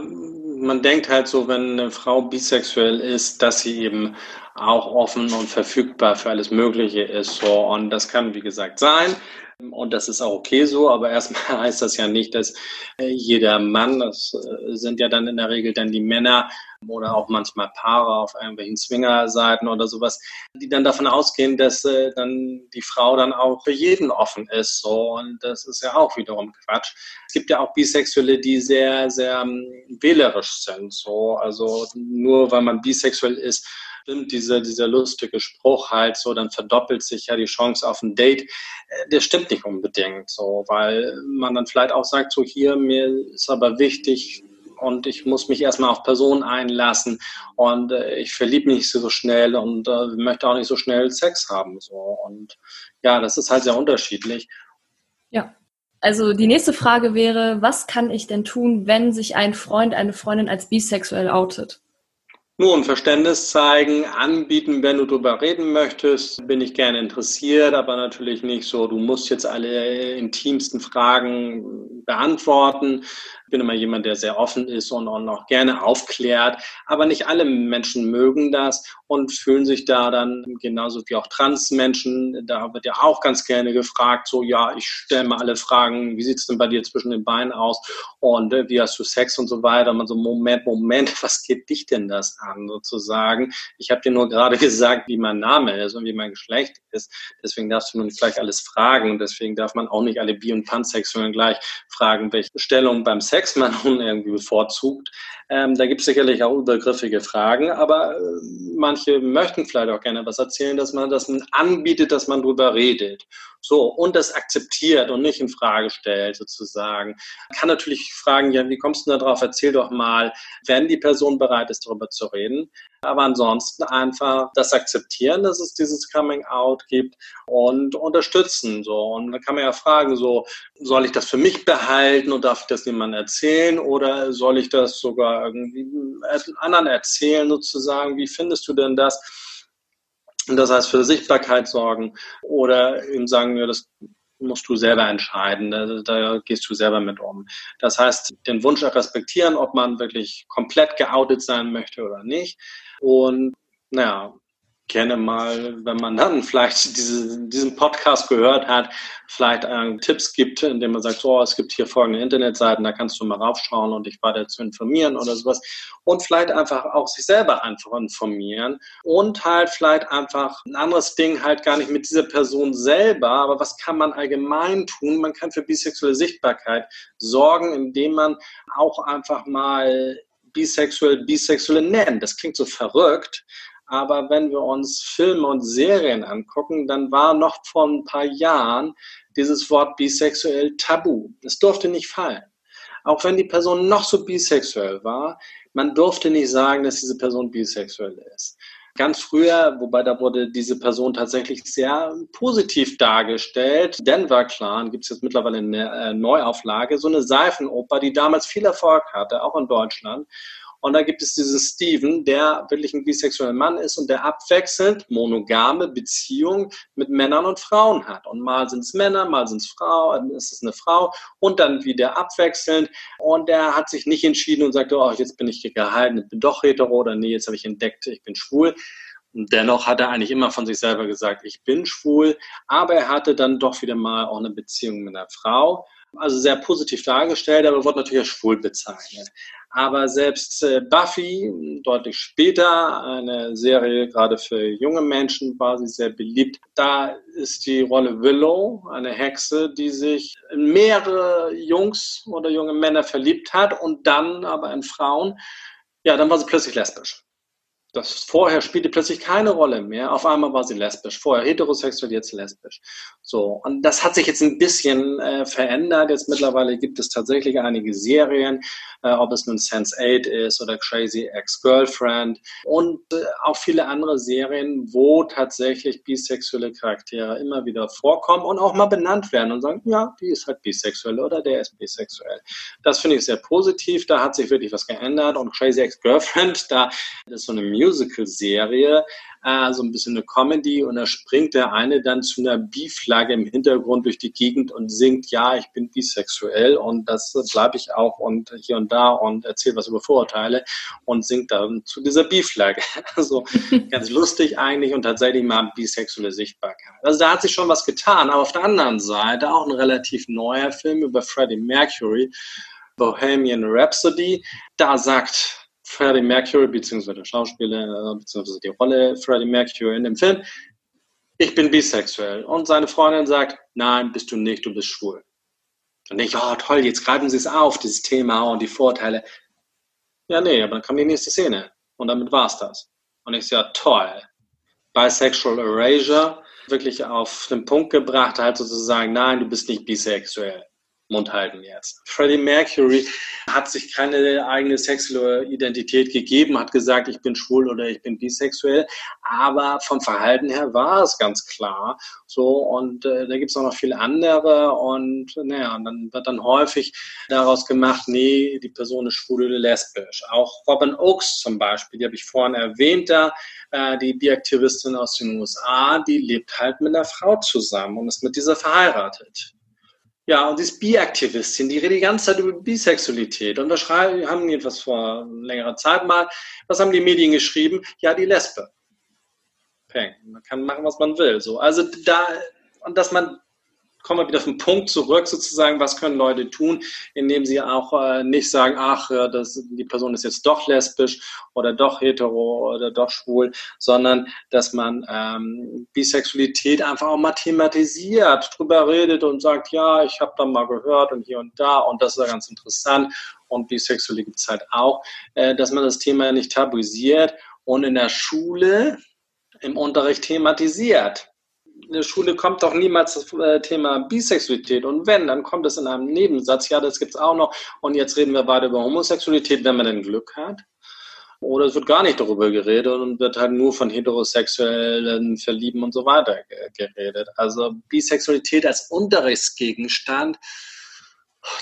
man denkt halt so, wenn eine Frau bisexuell ist, dass sie eben auch offen und verfügbar für alles Mögliche ist. So. Und das kann, wie gesagt, sein. Und das ist auch okay so, aber erstmal heißt das ja nicht, dass äh, jeder Mann, das äh, sind ja dann in der Regel dann die Männer oder auch manchmal Paare auf irgendwelchen Swingerseiten oder sowas, die dann davon ausgehen, dass äh, dann die Frau dann auch für jeden offen ist. So. Und das ist ja auch wiederum Quatsch. Es gibt ja auch Bisexuelle, die sehr, sehr ähm, wählerisch sind. So. Also nur weil man bisexuell ist, stimmt dieser, dieser lustige Spruch halt so, dann verdoppelt sich ja die Chance auf ein Date. Äh, der stimmt nicht unbedingt so, weil man dann vielleicht auch sagt, so hier, mir ist aber wichtig, und ich muss mich erstmal auf Personen einlassen und äh, ich verliebe mich so schnell und äh, möchte auch nicht so schnell Sex haben. So. Und ja, das ist halt sehr unterschiedlich. Ja. Also die nächste Frage wäre, was kann ich denn tun, wenn sich ein Freund, eine Freundin als bisexuell outet? Nun, Verständnis zeigen, anbieten, wenn du darüber reden möchtest, bin ich gerne interessiert, aber natürlich nicht so, du musst jetzt alle intimsten Fragen beantworten. Ich bin immer jemand, der sehr offen ist und, auch gerne aufklärt. Aber nicht alle Menschen mögen das und fühlen sich da dann genauso wie auch Transmenschen. Da wird ja auch ganz gerne gefragt, so, ja, ich stelle mal alle Fragen, wie sieht es denn bei dir zwischen den Beinen aus und äh, wie hast du Sex und so weiter. man so, Moment, Moment, was geht dich denn das an sozusagen? Ich habe dir nur gerade gesagt, wie mein Name ist und wie mein Geschlecht ist. Deswegen darfst du nun gleich alles fragen. Deswegen darf man auch nicht alle Bi- und Pansexuellen gleich fragen, welche Stellung beim Sex Sex man nun irgendwie bevorzugt. Ähm, da gibt es sicherlich auch übergriffige Fragen, aber äh, manche möchten vielleicht auch gerne was erzählen, dass man das anbietet, dass man drüber redet. So, und das akzeptiert und nicht in Frage stellt, sozusagen. Man kann natürlich fragen, ja, wie kommst du da drauf? Erzähl doch mal, wenn die Person bereit ist, darüber zu reden. Aber ansonsten einfach das akzeptieren, dass es dieses Coming Out gibt und unterstützen. So. Und dann kann man ja fragen, so, soll ich das für mich behalten und darf ich das jemandem erzählen oder soll ich das sogar irgendwie anderen erzählen sozusagen? Wie findest du denn das? Und das heißt für Sichtbarkeit sorgen oder eben sagen, ja, das musst du selber entscheiden. Da, da, gehst du selber mit um. Das heißt, den Wunsch respektieren, ob man wirklich komplett geoutet sein möchte oder nicht. Und naja, gerne mal, wenn man dann vielleicht diese, diesen Podcast gehört hat, vielleicht äh, Tipps gibt, indem man sagt, so, es gibt hier folgende Internetseiten, da kannst du mal raufschauen und dich weiter zu informieren oder sowas. Und vielleicht einfach auch sich selber einfach informieren und halt vielleicht einfach ein anderes Ding halt gar nicht mit dieser Person selber, aber was kann man allgemein tun? Man kann für bisexuelle Sichtbarkeit sorgen, indem man auch einfach mal bisexuell Bisexuelle nennen. Das klingt so verrückt, aber wenn wir uns Filme und Serien angucken, dann war noch vor ein paar Jahren dieses Wort bisexuell tabu. Es durfte nicht fallen. Auch wenn die Person noch so bisexuell war, man durfte nicht sagen, dass diese Person bisexuell ist. Ganz früher, wobei da wurde diese Person tatsächlich sehr positiv dargestellt. Denver Clan gibt es jetzt mittlerweile eine äh, Neuauflage, so eine Seifenoper, die damals viel Erfolg hatte, auch in Deutschland. Und da gibt es diesen Steven, der wirklich ein bisexueller Mann ist und der abwechselnd monogame Beziehungen mit Männern und Frauen hat. Und mal sind es Männer, mal sind es Frauen, ist es eine Frau und dann wieder abwechselnd. Und der hat sich nicht entschieden und sagt, oh, jetzt bin ich gehalten, ich bin doch hetero oder nee, jetzt habe ich entdeckt, ich bin schwul. Dennoch hat er eigentlich immer von sich selber gesagt, ich bin schwul, aber er hatte dann doch wieder mal auch eine Beziehung mit einer Frau. Also sehr positiv dargestellt, aber wurde natürlich als schwul bezeichnet. Aber selbst äh, Buffy, deutlich später, eine Serie gerade für junge Menschen, war sie sehr beliebt. Da ist die Rolle Willow, eine Hexe, die sich in mehrere Jungs oder junge Männer verliebt hat und dann aber in Frauen. Ja, dann war sie plötzlich lesbisch. Das vorher spielte plötzlich keine Rolle mehr. Auf einmal war sie lesbisch. Vorher heterosexuell, jetzt lesbisch. So. Und das hat sich jetzt ein bisschen äh, verändert. Jetzt mittlerweile gibt es tatsächlich einige Serien, äh, ob es nun Sense8 ist oder Crazy Ex-Girlfriend und äh, auch viele andere Serien, wo tatsächlich bisexuelle Charaktere immer wieder vorkommen und auch mal benannt werden und sagen, ja, die ist halt bisexuell oder der ist bisexuell. Das finde ich sehr positiv. Da hat sich wirklich was geändert und Crazy Ex-Girlfriend, da ist so eine Musical-Serie, äh, so ein bisschen eine Comedy und da springt der eine dann zu einer Bi-Flagge im Hintergrund durch die Gegend und singt, ja, ich bin bisexuell und das bleibe ich auch und hier und da und erzählt was über Vorurteile und singt dann zu dieser Bi-Flagge. Also ganz lustig eigentlich und tatsächlich mal bisexuelle Sichtbarkeit. Also da hat sich schon was getan, aber auf der anderen Seite auch ein relativ neuer Film über Freddie Mercury, Bohemian Rhapsody. Da sagt Freddie Mercury, beziehungsweise der Schauspieler, äh, beziehungsweise die Rolle Freddie Mercury in dem Film, ich bin bisexuell. Und seine Freundin sagt, nein, bist du nicht, du bist schwul. Und ich, oh toll, jetzt greifen sie es auf, dieses Thema und die Vorteile. Ja, nee, aber dann kam die nächste Szene. Und damit war es das. Und ich sage, toll. Bisexual Erasure, wirklich auf den Punkt gebracht, halt sozusagen, nein, du bist nicht bisexuell. Mund halten jetzt. Freddie Mercury hat sich keine eigene sexuelle Identität gegeben, hat gesagt, ich bin schwul oder ich bin bisexuell, aber vom Verhalten her war es ganz klar so und äh, da gibt es auch noch viele andere und naja, dann wird dann häufig daraus gemacht, nee, die Person ist schwul oder lesbisch. Auch Robin Oakes zum Beispiel, die habe ich vorhin erwähnt, da äh, die Biaktivistin aus den USA, die lebt halt mit einer Frau zusammen und ist mit dieser verheiratet. Ja, und die ist Bi-Aktivistin, die redet die ganze Zeit über Bisexualität. Und schreiben, haben jedenfalls vor längerer Zeit mal, was haben die Medien geschrieben? Ja, die Lesbe. Peng. Man kann machen, was man will. So. Also da, und dass man kommen wir wieder auf den Punkt zurück, sozusagen, was können Leute tun, indem sie auch äh, nicht sagen, ach, ja, das, die Person ist jetzt doch lesbisch oder doch hetero oder doch schwul, sondern dass man ähm, Bisexualität einfach auch mal thematisiert, drüber redet und sagt, ja, ich habe da mal gehört und hier und da und das ist ja ganz interessant. Und Bisexuelle gibt es halt auch, äh, dass man das Thema nicht tabuisiert und in der Schule im Unterricht thematisiert in der Schule kommt doch niemals das äh, Thema Bisexualität. Und wenn, dann kommt es in einem Nebensatz. Ja, das gibt es auch noch. Und jetzt reden wir beide über Homosexualität, wenn man denn Glück hat. Oder es wird gar nicht darüber geredet und wird halt nur von heterosexuellen Verlieben und so weiter geredet. Also Bisexualität als Unterrichtsgegenstand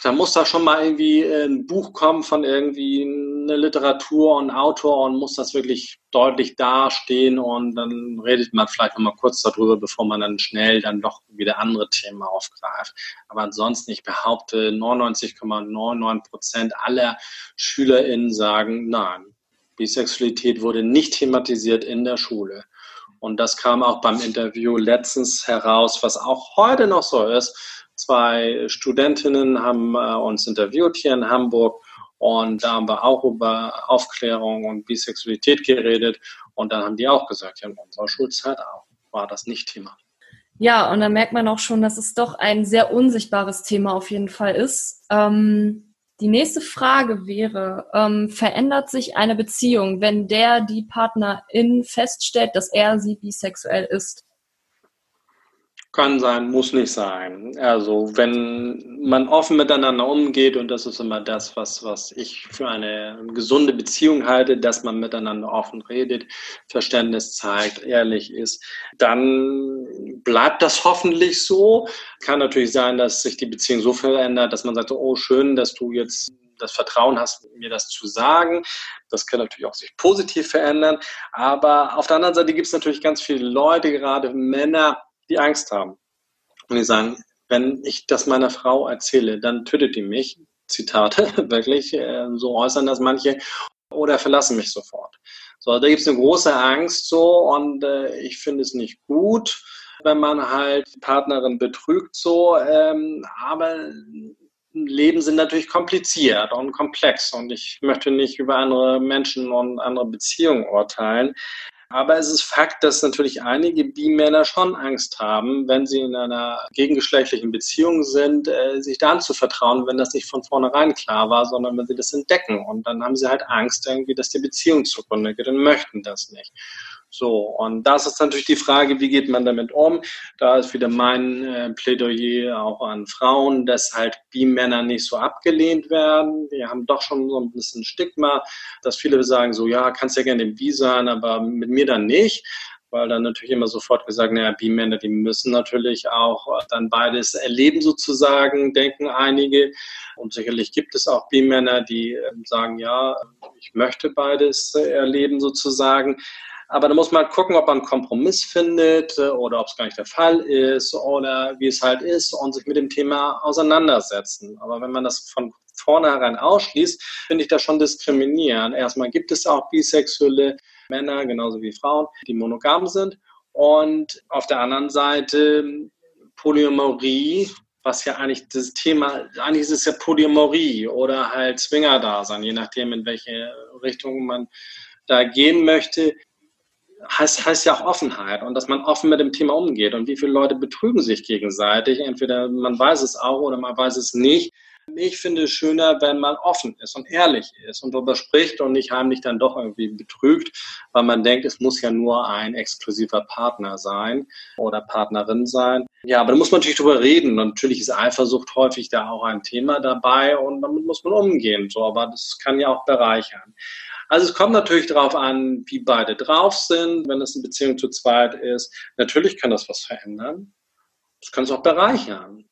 da muss da schon mal irgendwie ein Buch kommen von irgendwie einer Literatur und Autor und muss das wirklich deutlich dastehen und dann redet man vielleicht noch mal kurz darüber, bevor man dann schnell dann doch wieder andere Themen aufgreift. Aber ansonsten, ich behaupte, 99,99 Prozent aller SchülerInnen sagen, nein, Bisexualität wurde nicht thematisiert in der Schule. Und das kam auch beim Interview letztens heraus, was auch heute noch so ist Zwei Studentinnen haben äh, uns interviewt hier in Hamburg und da haben wir auch über Aufklärung und Bisexualität geredet. Und dann haben die auch gesagt, ja, in unserer Schulzeit auch war das nicht Thema. Ja, und dann merkt man auch schon, dass es doch ein sehr unsichtbares Thema auf jeden Fall ist. Ähm, Die nächste Frage wäre, ähm, verändert sich eine Beziehung, wenn der, die Partnerin feststellt, dass er sie bisexuell ist? Kann sein, muss nicht sein. Also wenn man offen miteinander umgeht, und das ist immer das, was, was ich für eine gesunde Beziehung halte, dass man miteinander offen redet, Verständnis zeigt, ehrlich ist, dann bleibt das hoffentlich so. Kann natürlich sein, dass sich die Beziehung so verändert, dass man sagt, oh schön, dass du jetzt das Vertrauen hast, mir das zu sagen. Das kann natürlich auch sich positiv verändern. Aber auf der anderen Seite gibt es natürlich ganz viele Leute, gerade Männer, die Angst haben. Und die sagen, wenn ich das meiner Frau erzähle, dann tötet die mich. Zitate, wirklich, äh, so äußern das manche, oder verlassen mich sofort. So, da gibt es eine große Angst so und äh, ich finde es nicht gut, wenn man halt Partnerin betrügt so, ähm, aber Leben sind natürlich kompliziert und komplex und ich möchte nicht über andere Menschen und andere Beziehungen urteilen. Aber es ist Fakt, dass natürlich einige Bi-Männer schon Angst haben, wenn sie in einer gegengeschlechtlichen Beziehung sind, äh, sich da anzuvertrauen, wenn das nicht von vornherein klar war, sondern wenn sie das entdecken. Und dann haben sie halt Angst irgendwie, dass die Beziehung zugrunde geht und möchten das nicht. So, und das ist natürlich die Frage, wie geht man damit um? Da ist wieder mein äh, Plädoyer auch an Frauen, dass halt Bi-Männer nicht so abgelehnt werden. Die haben doch schon so ein bisschen Stigma, dass viele sagen so, ja, kannst ja gerne Bi sein, aber mit mir dann nicht weil dann natürlich immer sofort gesagt, naja, Bi-Männer, die müssen natürlich auch dann beides erleben sozusagen, denken einige. Und sicherlich gibt es auch Bi-Männer, die ähm, sagen, ja, ich möchte beides erleben sozusagen. Aber da muss man gucken, ob man einen Kompromiss findet äh, oder ob es gar nicht der Fall ist oder wie es halt ist und sich mit dem Thema auseinandersetzen. Aber wenn man das von vornherein ausschließt, finde ich das schon diskriminierend. Erstmal gibt es auch bisexuelle Männer, genauso wie Frauen, die monogam sind. Und auf der anderen Seite Polyamorie, was ja eigentlich das Thema, eigentlich ist es ja Polyamorie oder halt Swinger-Dasein, je nachdem, in welche Richtung man da gehen möchte heißt, heißt ja auch Offenheit und dass man offen mit dem Thema umgeht. Und wie viele Leute betrügen sich gegenseitig? Entweder man weiß es auch oder man weiß es nicht. Ich finde es schöner, wenn man offen ist und ehrlich ist und darüber spricht und nicht heimlich dann doch irgendwie betrügt, weil man denkt, es muss ja nur ein exklusiver Partner sein oder Partnerin sein. Ja, aber da muss man natürlich drüber reden. natürlich ist Eifersucht häufig da auch ein Thema dabei und damit muss man umgehen. So, aber das kann ja auch bereichern. Also es kommt natürlich darauf an, wie beide drauf sind, wenn es eine Beziehung zu zweit ist. Natürlich kann das was verändern. Das kann es auch bereichern.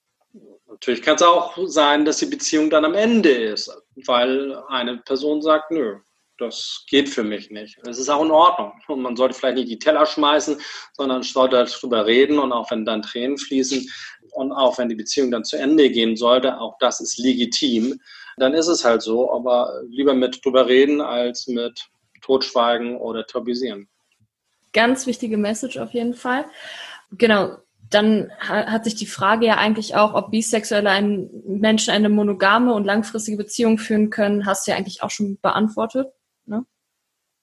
Natürlich kann es auch sein, dass die Beziehung dann am Ende ist, weil eine Person sagt, nö, das geht für mich nicht. Es ist auch in Ordnung. Und man sollte vielleicht nicht die Teller schmeißen, sondern sollte halt drüber reden und auch wenn dann Tränen fließen und auch wenn die Beziehung dann zu Ende gehen sollte, auch das ist legitim dann ist es halt so, aber lieber mit drüber reden als mit totschweigen oder tabuisieren. Ganz wichtige Message auf jeden Fall. Genau. Dann hat sich die Frage ja eigentlich auch, ob bisexuelle einen Menschen eine monogame und langfristige Beziehung führen können, hast du ja eigentlich auch schon beantwortet. Ne?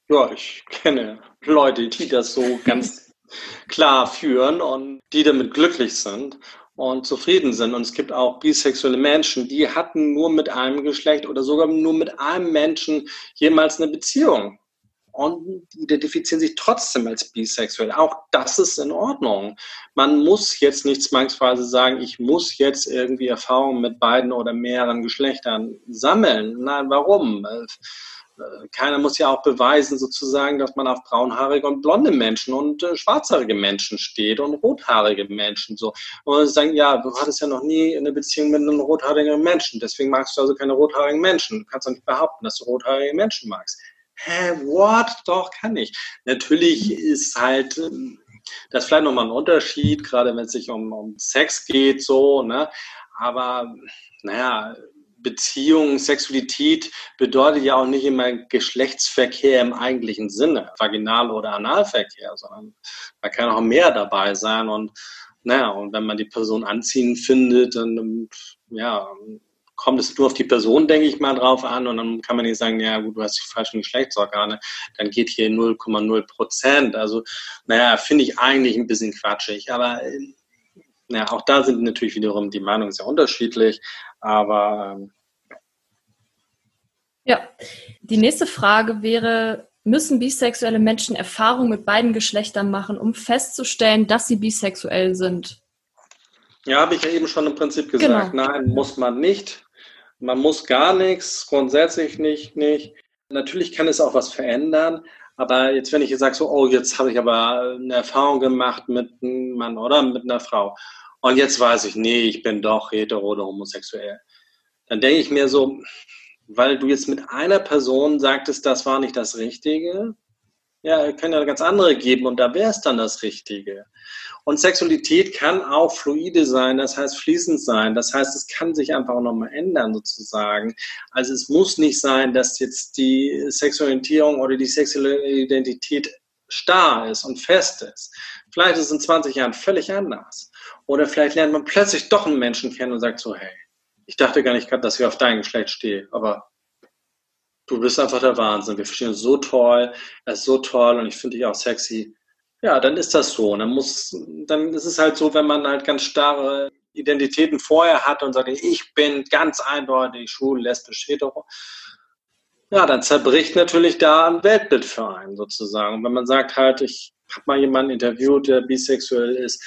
Ja, ich kenne Leute, die das so ganz klar führen und die damit glücklich sind und zufrieden sind. Und es gibt auch bisexuelle Menschen, die hatten nur mit einem Geschlecht oder sogar nur mit einem Menschen jemals eine Beziehung und identifizieren sich trotzdem als bisexuell. Auch das ist in Ordnung. Man muss jetzt nicht zwangsweise sagen, ich muss jetzt irgendwie Erfahrungen mit beiden oder mehreren Geschlechtern sammeln. Nein, warum? Keiner muss ja auch beweisen, sozusagen, dass man auf braunhaarige und blonde Menschen und äh, schwarzhaarige Menschen steht und rothaarige Menschen. So. Und sagen, ja, du hattest ja noch nie eine Beziehung mit einem rothaarigen Menschen, deswegen magst du also keine rothaarigen Menschen. Du kannst doch nicht behaupten, dass du rothaarige Menschen magst. Hä, what? Doch, kann ich. Natürlich ist halt, ähm, das ist vielleicht nochmal ein Unterschied, gerade wenn es sich um, um Sex geht, so, ne? Aber, naja, Beziehung, Sexualität bedeutet ja auch nicht immer Geschlechtsverkehr im eigentlichen Sinne, Vaginal- oder Analverkehr, sondern da kann auch mehr dabei sein. Und naja, und wenn man die Person anziehend findet, dann ja, kommt es nur auf die Person, denke ich mal, drauf an. Und dann kann man nicht sagen, ja gut, du hast die falschen Geschlechtsorgane. Dann geht hier 0,0 Prozent. Also, naja, finde ich eigentlich ein bisschen quatschig. Aber naja, auch da sind natürlich wiederum die Meinungen sehr unterschiedlich. Aber ähm, Ja, die nächste Frage wäre, müssen bisexuelle Menschen Erfahrung mit beiden Geschlechtern machen, um festzustellen, dass sie bisexuell sind? Ja, habe ich ja eben schon im Prinzip gesagt. Genau. Nein, muss man nicht. Man muss gar nichts, grundsätzlich nicht, nicht. Natürlich kann es auch was verändern, aber jetzt, wenn ich jetzt sage, so, oh, jetzt habe ich aber eine Erfahrung gemacht mit einem Mann oder mit einer Frau und jetzt weiß ich, nee, ich bin doch hetero oder homosexuell, dann denke ich mir so, weil du jetzt mit einer Person sagtest, das war nicht das Richtige, ja, kann ja ganz andere geben und da wäre es dann das Richtige. Und Sexualität kann auch fluide sein, das heißt fließend sein. Das heißt, es kann sich einfach auch nochmal ändern sozusagen. Also es muss nicht sein, dass jetzt die Sexualisierung oder die sexuelle Identität starr ist und fest ist. Vielleicht ist es in 20 Jahren völlig anders. Oder vielleicht lernt man plötzlich doch einen Menschen kennen und sagt so, hey, ich dachte gar nicht, dass ich auf dein Geschlecht stehe, aber du bist einfach der Wahnsinn. Wir verstehen uns so toll, er ist so toll und ich finde dich auch sexy ja, dann ist das so. Dann muss, dann ist es halt so, wenn man halt ganz starre Identitäten vorher hat und sagt, ich bin ganz eindeutig schwul, lesbisch, hetero. Ja, dann zerbricht natürlich da ein Weltbild für einen sozusagen. Und wenn man sagt halt, ich habe mal jemanden interviewt, der bisexuell ist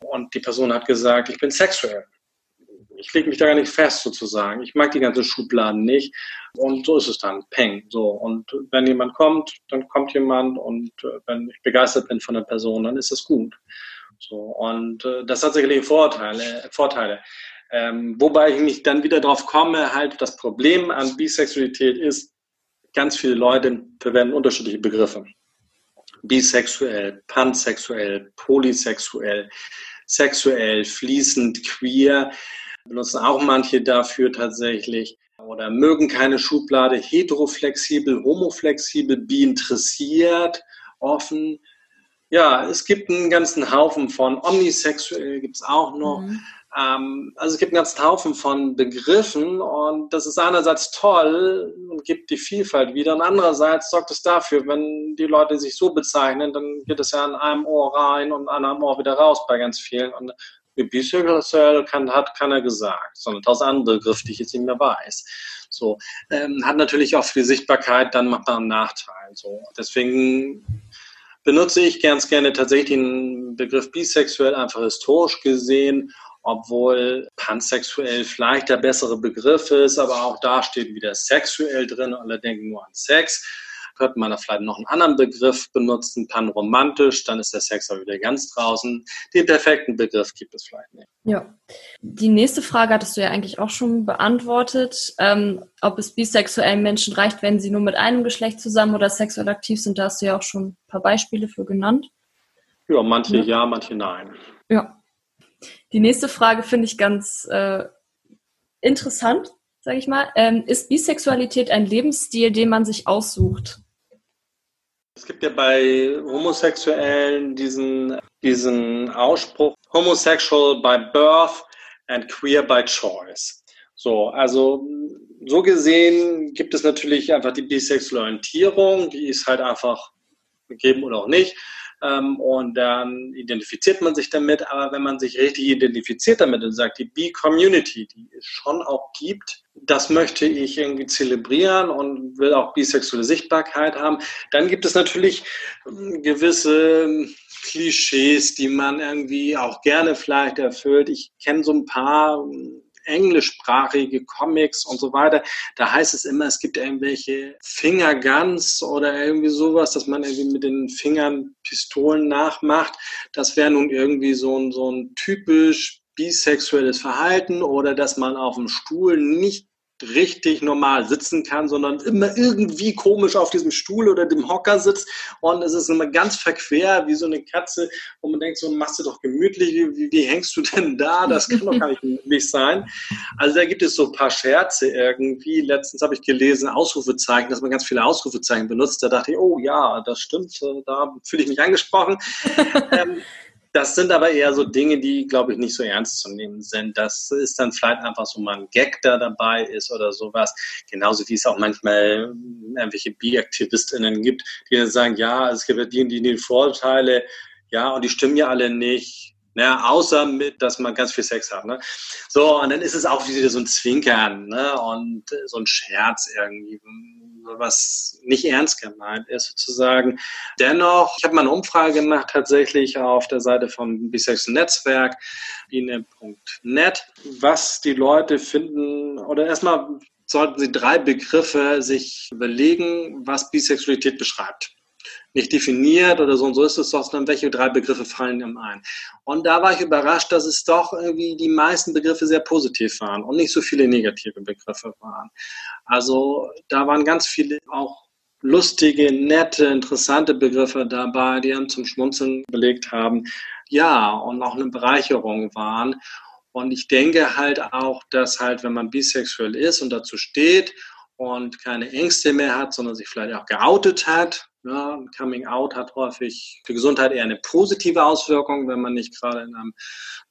und die Person hat gesagt, ich bin sexuell ich lege mich da gar nicht fest sozusagen. Ich mag die ganzen Schubladen nicht. Und so ist es dann. Peng. So. Und wenn jemand kommt, dann kommt jemand und äh, wenn ich begeistert bin von der Person, dann ist es gut. So. Und äh, das hat sicherlich Vorteile. Vorteile. Ähm, wobei ich mich dann wieder drauf komme, halt das Problem an Bisexualität ist, ganz viele Leute verwenden unterschiedliche Begriffe. Bisexuell, pansexuell, polysexuell, sexuell, fließend, queer benutzen auch manche dafür tatsächlich oder mögen keine Schublade, heteroflexibel, homoflexibel, bi interessiert, offen. Ja, es gibt einen ganzen Haufen von omnisexuell gibt es auch noch. Mhm. Ähm, also es gibt einen ganzen Haufen von Begriffen und das ist einerseits toll und gibt die Vielfalt wieder und andererseits sorgt es dafür, wenn die Leute sich so bezeichnen, dann geht es ja an einem Ohr rein und an einem Ohr wieder raus bei ganz vielen und bisexuell kann, hat keiner gesagt, sondern tausend andere Begriffe, die ich jetzt nicht mehr weiß. So, ähm, hat natürlich auch für die Sichtbarkeit dann macht einen Nachteil. So, deswegen benutze ich ganz gerne tatsächlich den Begriff bisexuell einfach historisch gesehen, obwohl pansexuell vielleicht der bessere Begriff ist, aber auch da steht wieder sexuell drin, alle denken nur an Sex könnte man da vielleicht noch einen anderen Begriff benutzen, panromantisch, dann ist der Sex aber wieder ganz draußen. Den perfekten Begriff gibt es vielleicht nicht. Ja. Die nächste Frage hattest du ja eigentlich auch schon beantwortet, ähm, ob es bisexuellen Menschen reicht, wenn sie nur mit einem Geschlecht zusammen oder sexuell aktiv sind. Da hast du ja auch schon ein paar Beispiele für genannt. Ja, manche ja, ja manche nein. Ja. Die nächste Frage finde ich ganz äh, interessant, sage ich mal. Ähm, ist Bisexualität ein Lebensstil, den man sich aussucht? Es gibt ja bei Homosexuellen diesen, diesen Ausspruch, homosexual by birth and queer by choice. So, also so gesehen gibt es natürlich einfach die bisexuelle Orientierung, die ist halt einfach gegeben oder auch nicht. Ähm, und dann identifiziert man sich damit. Aber wenn man sich richtig identifiziert damit und sagt, die B-Community, die es schon auch gibt, das möchte ich irgendwie zelebrieren und will auch bisexuelle Sichtbarkeit haben, dann gibt es natürlich ähm, gewisse ähm, Klischees, die man irgendwie auch gerne vielleicht erfüllt. Ich kenne so ein paar englischsprachige Comics und so weiter, da heißt es immer, es gibt irgendwelche Fingerguns oder irgendwie sowas, dass man irgendwie mit den Fingern Pistolen nachmacht. Das wäre nun irgendwie so ein, so ein typisch bisexuelles Verhalten oder dass man auf dem Stuhl nicht richtig normal sitzen kann, sondern immer irgendwie komisch auf diesem Stuhl oder dem Hocker sitzt und es ist immer ganz verquer wie so eine Katze, wo man denkt, so machst du doch gemütlich, wie, wie, wie hängst du denn da? Das kann doch gar nicht möglich sein. Also da gibt es so ein paar Scherze irgendwie. Letztens habe ich gelesen, Ausrufezeichen, dass man ganz viele Ausrufezeichen benutzt. Da dachte ich, oh ja, das stimmt, da fühle ich mich angesprochen. ähm, das sind aber eher so Dinge, die, glaube ich, nicht so ernst zu nehmen sind. Das ist dann vielleicht einfach so mal ein Gag, der dabei ist oder sowas. Genauso wie es auch manchmal irgendwelche Bi-AktivistInnen gibt, die dann sagen, ja, es gibt die, die, die Vorteile, ja, und die stimmen ja alle nicht. Ja, außer mit, dass man ganz viel Sex hat. Ne? So, und dann ist es auch wieder so ein Zwinkern ne? und so ein Scherz irgendwie, was nicht ernst gemeint ist sozusagen. Dennoch, ich habe mal eine Umfrage gemacht tatsächlich auf der Seite vom Bisexual Netzwerk, bine.net, was die Leute finden oder erstmal sollten sie drei Begriffe sich überlegen, was Bisexualität beschreibt nicht definiert oder so und so ist es doch, sondern welche drei Begriffe fallen ihm ein. Und da war ich überrascht, dass es doch irgendwie die meisten Begriffe sehr positiv waren und nicht so viele negative Begriffe waren. Also da waren ganz viele auch lustige, nette, interessante Begriffe dabei, die einem zum Schmunzeln belegt haben. Ja, und auch eine Bereicherung waren. Und ich denke halt auch, dass halt, wenn man bisexuell ist und dazu steht und keine Ängste mehr hat, sondern sich vielleicht auch geoutet hat, ja, Coming Out hat häufig für Gesundheit eher eine positive Auswirkung, wenn man nicht gerade in einem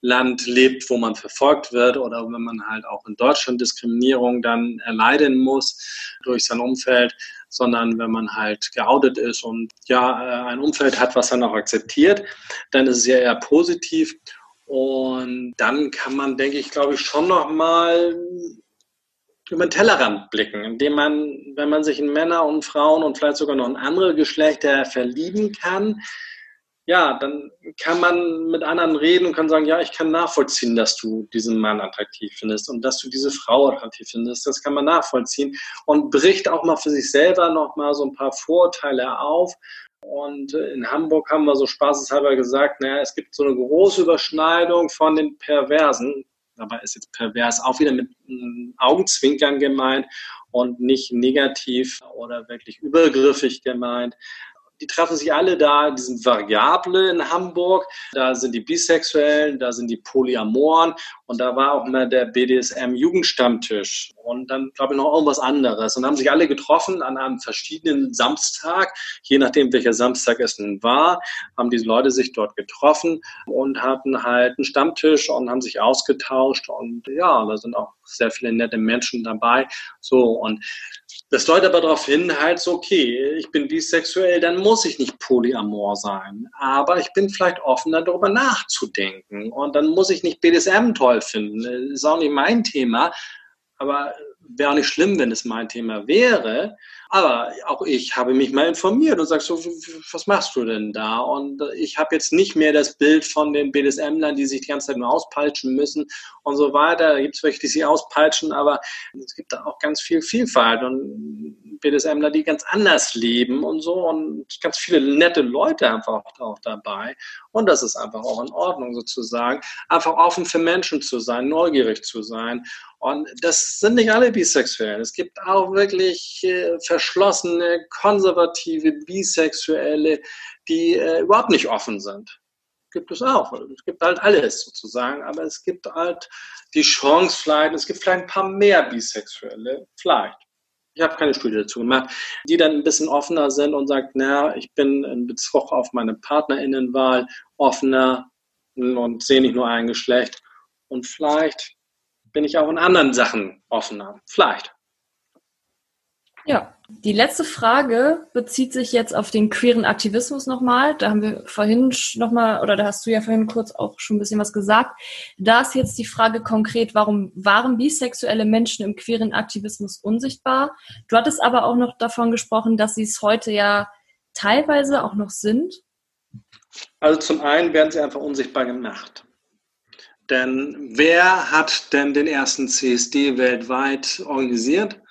Land lebt, wo man verfolgt wird oder wenn man halt auch in Deutschland Diskriminierung dann erleiden muss durch sein Umfeld, sondern wenn man halt geoutet ist und ja, äh, ein Umfeld hat, was dann auch akzeptiert, dann ist es ja eher positiv. Und dann kann man, denke ich, glaube ich, schon nochmal über den Tellerrand blicken, indem man, wenn man sich in Männer und Frauen und vielleicht sogar noch in andere Geschlechter verlieben kann, ja, dann kann man mit anderen reden und kann sagen, ja, ich kann nachvollziehen, dass du diesen Mann attraktiv findest und dass du diese Frau attraktiv findest. Das kann man nachvollziehen und bricht auch mal für sich selber noch mal so ein paar Vorurteile auf. Und in Hamburg haben wir so spaßeshalber gesagt, naja, es gibt so eine große Überschneidung von den Perversen, dabei ist jetzt pervers auch wieder mit Augenzwinkern gemeint und nicht negativ oder wirklich übergriffig gemeint die treffen sich alle da, die sind Variable in Hamburg. Da sind die Bisexuellen, da sind die Polyamoren und da war auch mal der BDSM-Jugendstammtisch und dann, glaube ich, noch irgendwas anderes. Und haben sich alle getroffen an einem verschiedenen Samstag, je nachdem, welcher Samstag es nun war, haben diese Leute sich dort getroffen und hatten halt einen Stammtisch und haben sich ausgetauscht und ja, da sind auch sehr viele nette Menschen dabei. So und das deutet aber darauf hin, halt so, okay, ich bin bisexuell, dann muss ich nicht polyamor sein. Aber ich bin vielleicht offen, darüber nachzudenken. Und dann muss ich nicht BDSM toll finden. Das ist auch nicht mein Thema. Aber wäre auch nicht schlimm, wenn es mein Thema wäre. Aber auch ich habe mich mal informiert und sage so, was machst du denn da? Und ich habe jetzt nicht mehr das Bild von den BDSM-Lern, die sich die ganze Zeit nur auspeitschen müssen und so weiter. Da gibt es welche, die sich auspeitschen, aber es gibt da auch ganz viel Vielfalt und BDSMler, die ganz anders leben und so und ganz viele nette Leute einfach auch dabei. Und das ist einfach auch in Ordnung sozusagen. Einfach offen für Menschen zu sein, neugierig zu sein und das sind nicht alle Bisexuellen. Es gibt auch wirklich äh, verschlossene, konservative Bisexuelle, die äh, überhaupt nicht offen sind. Gibt es auch. Es gibt halt alles sozusagen, aber es gibt halt die Chance vielleicht, es gibt vielleicht ein paar mehr Bisexuelle, vielleicht. Ich habe keine Studie dazu gemacht, die dann ein bisschen offener sind und sagt, na, ich bin in Bezug auf meine Partnerinnenwahl offener und sehe nicht nur ein Geschlecht. Und vielleicht bin ich auch in anderen Sachen offener. Vielleicht. Ja, die letzte Frage bezieht sich jetzt auf den queeren Aktivismus nochmal. Da haben wir vorhin nochmal, oder da hast du ja vorhin kurz auch schon ein bisschen was gesagt. Da ist jetzt die Frage konkret, warum waren bisexuelle Menschen im queeren Aktivismus unsichtbar? Du hattest aber auch noch davon gesprochen, dass sie es heute ja teilweise auch noch sind. Also zum einen werden sie einfach unsichtbar gemacht. Denn wer hat denn den ersten CSD weltweit organisiert?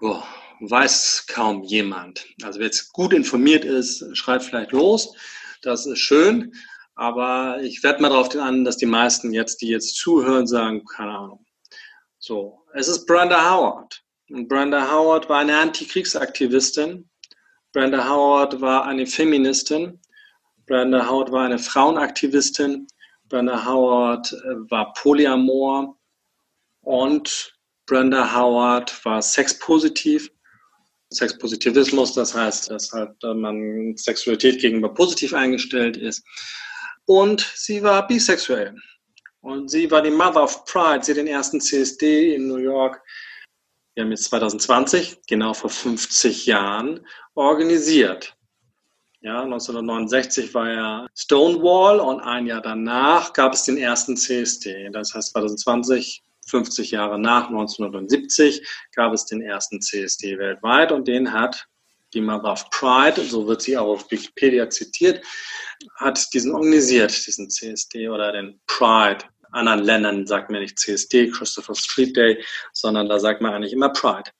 Oh, weiß kaum jemand. Also wer jetzt gut informiert ist, schreibt vielleicht los. Das ist schön. Aber ich werde mal darauf an, dass die meisten jetzt, die jetzt zuhören, sagen, keine Ahnung. So, es ist Brenda Howard. Und Brenda Howard war eine Antikriegsaktivistin. Brenda Howard war eine Feministin. Brenda Howard war eine Frauenaktivistin. Brenda Howard äh, war Polyamor und Brenda Howard war sexpositiv. Sexpositivismus, das heißt, dass halt äh, man Sexualität gegenüber positiv eingestellt ist. Und sie war bisexuell. Und sie war die Mother of Pride. Sie hat den ersten CSD in New York, wir haben jetzt 2020, genau vor 50 Jahren, organisiert. Ja, 1969 war ja Stonewall und ein Jahr danach gab es den ersten CSD. Das heißt 2020 50 Jahre nach 1970 gab es den ersten CSD weltweit und den hat die of Pride, so wird sie auch auf Wikipedia zitiert, hat diesen organisiert, diesen CSD oder den Pride. Anderen Ländern sagt man nicht CSD, Christopher Street Day, sondern da sagt man eigentlich immer Pride.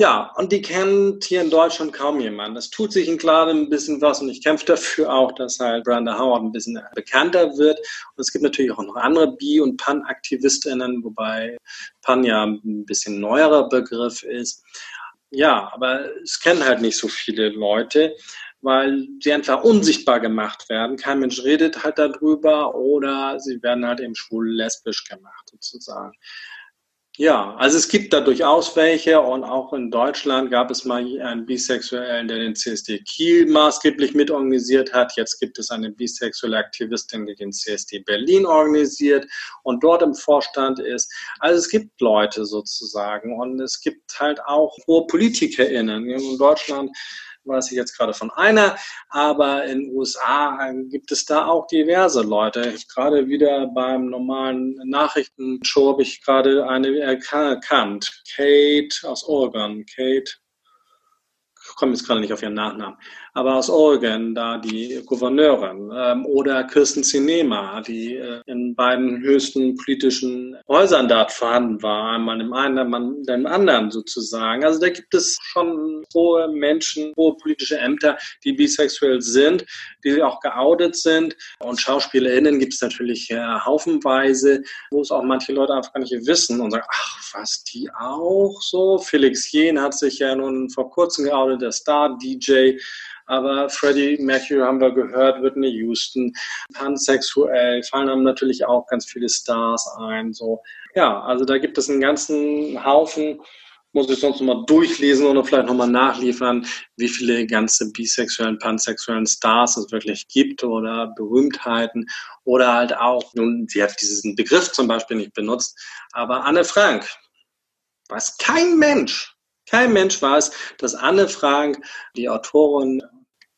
Ja, und die kennt hier in Deutschland kaum jemand. Es tut sich in Klade ein bisschen was und ich kämpfe dafür auch, dass halt Brenda Howard ein bisschen bekannter wird. Und es gibt natürlich auch noch andere Bi- und Pan-AktivistInnen, wobei Pan ja ein bisschen neuerer Begriff ist. Ja, aber es kennen halt nicht so viele Leute, weil sie einfach unsichtbar gemacht werden. Kein Mensch redet halt darüber oder sie werden halt eben schwul-lesbisch gemacht sozusagen. Ja, also es gibt da durchaus welche und auch in Deutschland gab es mal einen Bisexuellen, der den CSD Kiel maßgeblich mitorganisiert hat. Jetzt gibt es eine bisexuelle Aktivistin, die den CSD Berlin organisiert und dort im Vorstand ist. Also es gibt Leute sozusagen und es gibt halt auch hohe PolitikerInnen. In Deutschland weiß ich jetzt gerade von einer, aber in den USA gibt es da auch diverse Leute. Gerade wieder beim normalen Nachrichtenshow habe ich gerade eine erkannt. Kate aus Oregon. Kate ich komme jetzt gerade nicht auf ihren Nachnamen, aber aus Oregon, da die Gouverneurin, ähm, oder Kirsten Sinema, die äh, in beiden höchsten politischen Häusern dort vorhanden war, einmal im einen, einmal im anderen sozusagen. Also da gibt es schon hohe Menschen, hohe politische Ämter, die bisexuell sind, die auch geoutet sind. Und SchauspielerInnen gibt es natürlich äh, haufenweise, wo es auch manche Leute einfach gar nicht wissen und sagen, ach, was, die auch so? Felix Jen hat sich ja nun vor kurzem geoutet, der Star-DJ. Aber Freddie Mercury haben wir gehört, Whitney Houston, pansexuell, fallen einem natürlich auch ganz viele Stars ein. So, ja, also da gibt es einen ganzen Haufen muss ich sonst nochmal durchlesen oder vielleicht nochmal nachliefern, wie viele ganze bisexuellen, pansexuellen Stars es wirklich gibt oder Berühmtheiten oder halt auch, nun, sie hat diesen Begriff zum Beispiel nicht benutzt, aber Anne Frank, weiß kein Mensch, kein Mensch weiß, dass Anne Frank, die Autorin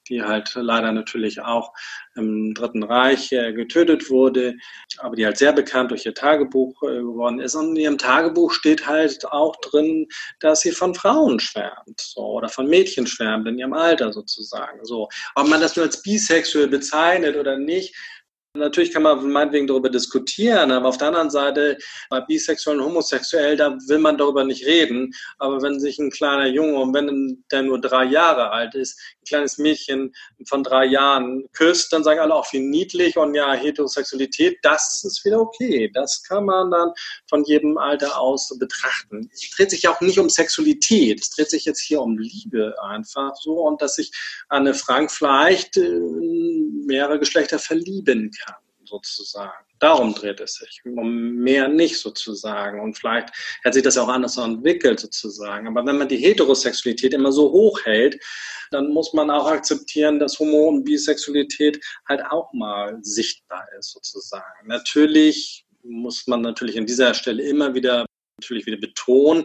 die halt leider natürlich auch im Dritten Reich äh, getötet wurde, aber die halt sehr bekannt durch ihr Tagebuch äh, geworden ist. Und in ihrem Tagebuch steht halt auch drin, dass sie von Frauen schwärmt so, oder von Mädchen schwärmt in ihrem Alter sozusagen. So. Ob man das nur als bisexuell bezeichnet oder nicht, Natürlich kann man meinetwegen darüber diskutieren, aber auf der anderen Seite, bei bisexuell und homosexuell, da will man darüber nicht reden. Aber wenn sich ein kleiner Junge, und wenn der nur drei Jahre alt ist, ein kleines Mädchen von drei Jahren küsst, dann sagen alle auch wie niedlich und ja, Heterosexualität, das ist wieder okay. Das kann man dann von jedem Alter aus betrachten. Es dreht sich ja auch nicht um Sexualität. Es dreht sich jetzt hier um Liebe einfach so und dass sich Anne Frank vielleicht äh, mehrere Geschlechter verlieben kann sozusagen. Darum dreht es sich, um mehr nicht sozusagen. Und vielleicht hat sich das auch anders entwickelt sozusagen. Aber wenn man die Heterosexualität immer so hoch hält, dann muss man auch akzeptieren, dass Homo- und Bisexualität halt auch mal sichtbar ist sozusagen. Natürlich muss man natürlich an dieser Stelle immer wieder natürlich wieder betonen,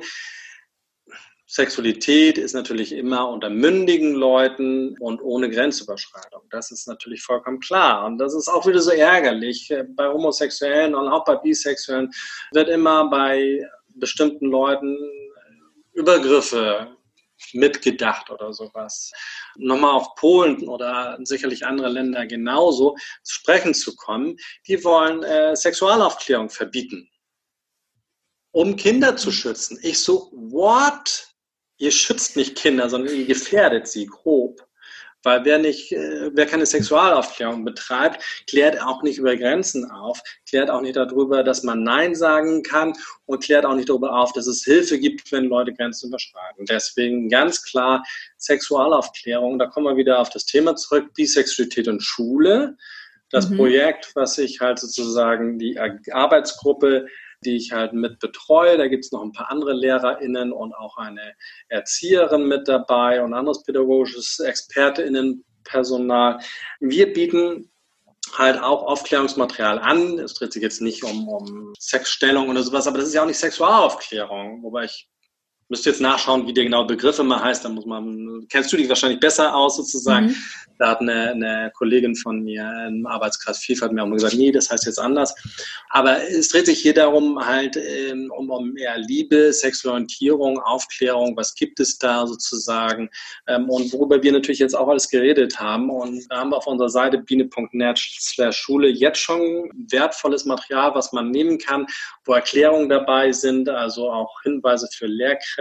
Sexualität ist natürlich immer unter mündigen Leuten und ohne Grenzüberschreitung. Das ist natürlich vollkommen klar. Und das ist auch wieder so ärgerlich. Bei Homosexuellen und auch bei Bisexuellen wird immer bei bestimmten Leuten Übergriffe mitgedacht oder sowas. Nochmal auf Polen oder sicherlich andere Länder genauso sprechen zu kommen, die wollen äh, Sexualaufklärung verbieten, um Kinder zu schützen. Ich so, what? Ihr schützt nicht Kinder, sondern ihr gefährdet sie grob. Weil wer nicht, äh, wer keine Sexualaufklärung betreibt, klärt auch nicht über Grenzen auf, klärt auch nicht darüber, dass man Nein sagen kann und klärt auch nicht darüber auf, dass es Hilfe gibt, wenn Leute Grenzen überschreiten. Deswegen ganz klar Sexualaufklärung. Da kommen wir wieder auf das Thema zurück, Bisexualität und Schule. Das mhm. Projekt, was ich halt sozusagen die Arbeitsgruppe die ich halt mit betreue. Da gibt es noch ein paar andere LehrerInnen und auch eine Erzieherin mit dabei und anderes pädagogisches ExpertInnenpersonal. Wir bieten halt auch Aufklärungsmaterial an. Es dreht sich jetzt nicht um, um Sexstellung oder sowas, aber das ist ja auch nicht Sexualaufklärung, wobei ich müsste jetzt nachschauen, wie der genaue Begriff immer heißt. Da muss man, kennst du dich wahrscheinlich besser aus sozusagen. Mhm. Da hat eine, eine Kollegin von mir im Arbeitskreis Vielfalt mir auch gesagt, nee, das heißt jetzt anders. Aber es dreht sich hier darum, halt ähm, um, um mehr Liebe, Sexualorientierung, Aufklärung, was gibt es da sozusagen ähm, und worüber wir natürlich jetzt auch alles geredet haben. Und da haben wir auf unserer Seite biene.net slash Schule jetzt schon wertvolles Material, was man nehmen kann, wo Erklärungen dabei sind, also auch Hinweise für Lehrkräfte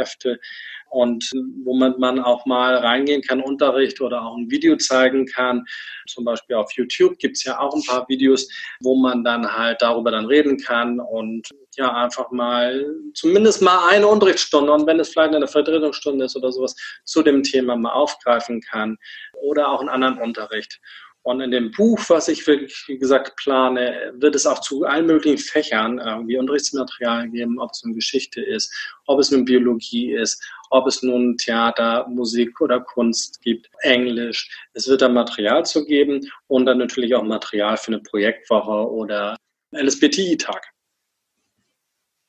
und wo man, man auch mal reingehen kann, Unterricht oder auch ein Video zeigen kann. Zum Beispiel auf YouTube gibt es ja auch ein paar Videos, wo man dann halt darüber dann reden kann und ja, einfach mal zumindest mal eine Unterrichtsstunde und wenn es vielleicht eine Vertretungsstunde ist oder sowas zu dem Thema mal aufgreifen kann oder auch einen anderen Unterricht. Und in dem Buch, was ich wirklich, wie gesagt, plane, wird es auch zu allen möglichen Fächern irgendwie Unterrichtsmaterial geben, ob es nun Geschichte ist, ob es nun Biologie ist, ob es nun Theater, Musik oder Kunst gibt, Englisch. Es wird da Material zu geben und dann natürlich auch Material für eine Projektwoche oder LSBTI-Tag.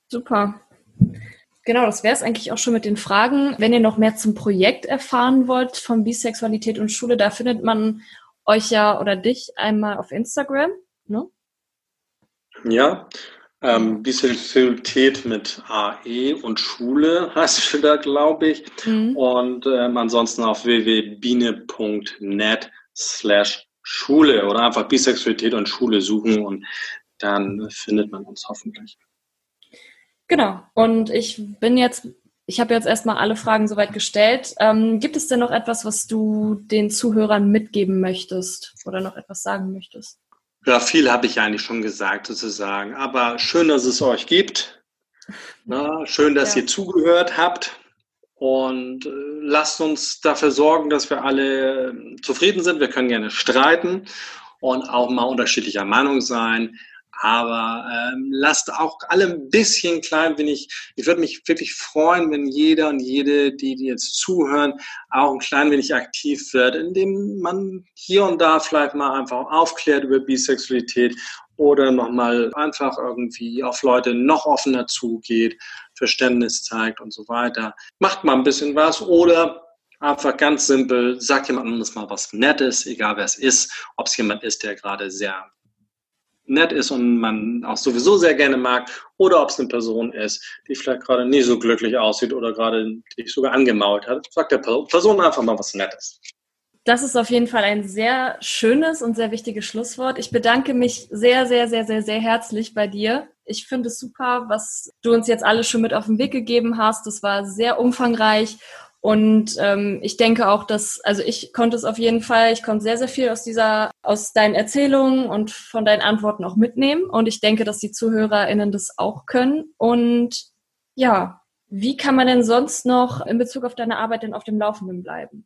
Super. Genau, das wäre es eigentlich auch schon mit den Fragen. Wenn ihr noch mehr zum Projekt erfahren wollt von Bisexualität und Schule, da findet man euch ja oder dich einmal auf Instagram, ne? Ja, ähm, Bisexualität mit AE und Schule heißt es da, glaube ich. Mhm. Und ähm, ansonsten auf www.biene.net slash Schule oder einfach Bisexualität und Schule suchen und dann findet man uns hoffentlich. Genau. Und ich bin jetzt ich habe jetzt erstmal alle Fragen soweit gestellt. Ähm, gibt es denn noch etwas, was du den Zuhörern mitgeben möchtest oder noch etwas sagen möchtest? Ja, viel habe ich eigentlich schon gesagt, sozusagen. Aber schön, dass es euch gibt. Na, schön, dass ja. ihr zugehört habt. Und äh, lasst uns dafür sorgen, dass wir alle äh, zufrieden sind. Wir können gerne streiten und auch mal unterschiedlicher Meinung sein. Aber ähm, lasst auch alle ein bisschen klein, wenn ich, ich würde mich wirklich freuen, wenn jeder und jede, die, die jetzt zuhören, auch ein klein wenig aktiv wird, indem man hier und da vielleicht mal einfach aufklärt über Bisexualität oder nochmal einfach irgendwie auf Leute noch offener zugeht, Verständnis zeigt und so weiter. Macht mal ein bisschen was oder einfach ganz simpel, sagt jemandem das mal was Nettes, egal wer es ist, ob es jemand ist, der gerade sehr nett ist und man auch sowieso sehr gerne mag, oder ob es eine Person ist, die vielleicht gerade nicht so glücklich aussieht oder gerade dich sogar angemault hat. Sagt der Person einfach mal was Nettes. Das ist auf jeden Fall ein sehr schönes und sehr wichtiges Schlusswort. Ich bedanke mich sehr, sehr, sehr, sehr, sehr herzlich bei dir. Ich finde es super, was du uns jetzt alles schon mit auf den Weg gegeben hast. Das war sehr umfangreich und ähm, ich denke auch, dass, also ich konnte es auf jeden Fall, ich konnte sehr, sehr viel aus dieser, aus deinen Erzählungen und von deinen Antworten auch mitnehmen. Und ich denke, dass die ZuhörerInnen das auch können. Und ja, wie kann man denn sonst noch in Bezug auf deine Arbeit denn auf dem Laufenden bleiben?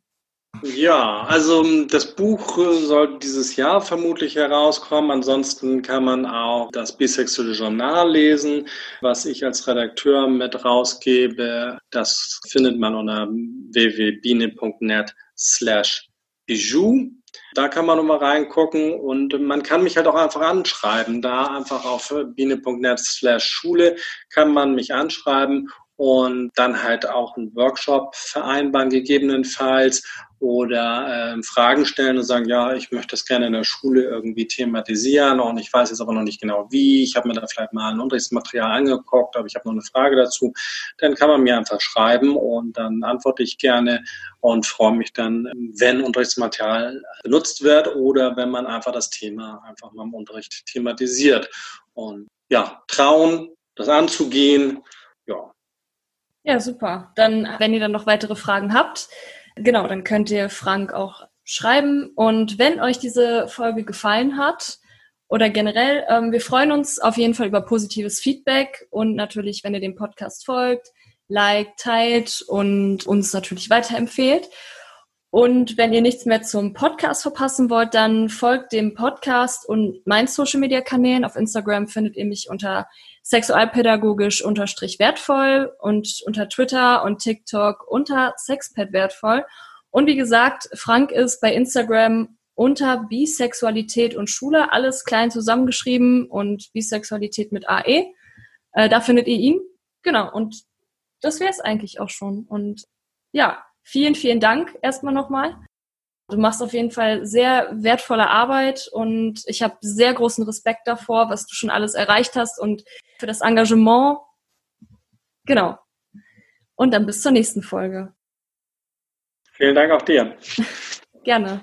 Ja, also ähm, das Buch äh, soll dieses Jahr vermutlich herauskommen. Ansonsten kann man auch das Bisexuelle Journal lesen, was ich als Redakteur mit rausgebe. Das findet man unter www.biene.net slash bijou. Da kann man nochmal reingucken und man kann mich halt auch einfach anschreiben. Da einfach auf biene.net slash Schule kann man mich anschreiben und dann halt auch einen Workshop vereinbaren gegebenenfalls oder äh, Fragen stellen und sagen, ja, ich möchte das gerne in der Schule irgendwie thematisieren und ich weiß jetzt aber noch nicht genau wie. Ich habe mir da vielleicht mal ein Unterrichtsmaterial angeguckt, aber ich habe noch eine Frage dazu. Dann kann man mir einfach schreiben und dann antworte ich gerne und freue mich dann, wenn Unterrichtsmaterial benutzt wird oder wenn man einfach das Thema einfach mal im Unterricht thematisiert. Und ja, trauen, das anzugehen. Ja, super. Dann, wenn ihr dann noch weitere Fragen habt, Genau, dann könnt ihr Frank auch schreiben. Und wenn euch diese Folge gefallen hat oder generell, ähm, wir freuen uns auf jeden Fall über positives Feedback und natürlich, wenn ihr dem Podcast folgt, liked, teilt und uns natürlich weiterempfehlt. Und wenn ihr nichts mehr zum Podcast verpassen wollt, dann folgt dem Podcast und meinen Social Media Kanälen. Auf Instagram findet ihr mich unter sexualpädagogisch unterstrich wertvoll und unter Twitter und TikTok unter Sexpad wertvoll. Und wie gesagt, Frank ist bei Instagram unter Bisexualität und Schule, alles klein zusammengeschrieben und Bisexualität mit AE. Äh, da findet ihr ihn. Genau, und das wäre es eigentlich auch schon. Und ja, vielen, vielen Dank erstmal nochmal. Du machst auf jeden Fall sehr wertvolle Arbeit und ich habe sehr großen Respekt davor, was du schon alles erreicht hast und für das Engagement. Genau. Und dann bis zur nächsten Folge. Vielen Dank auch dir. Gerne.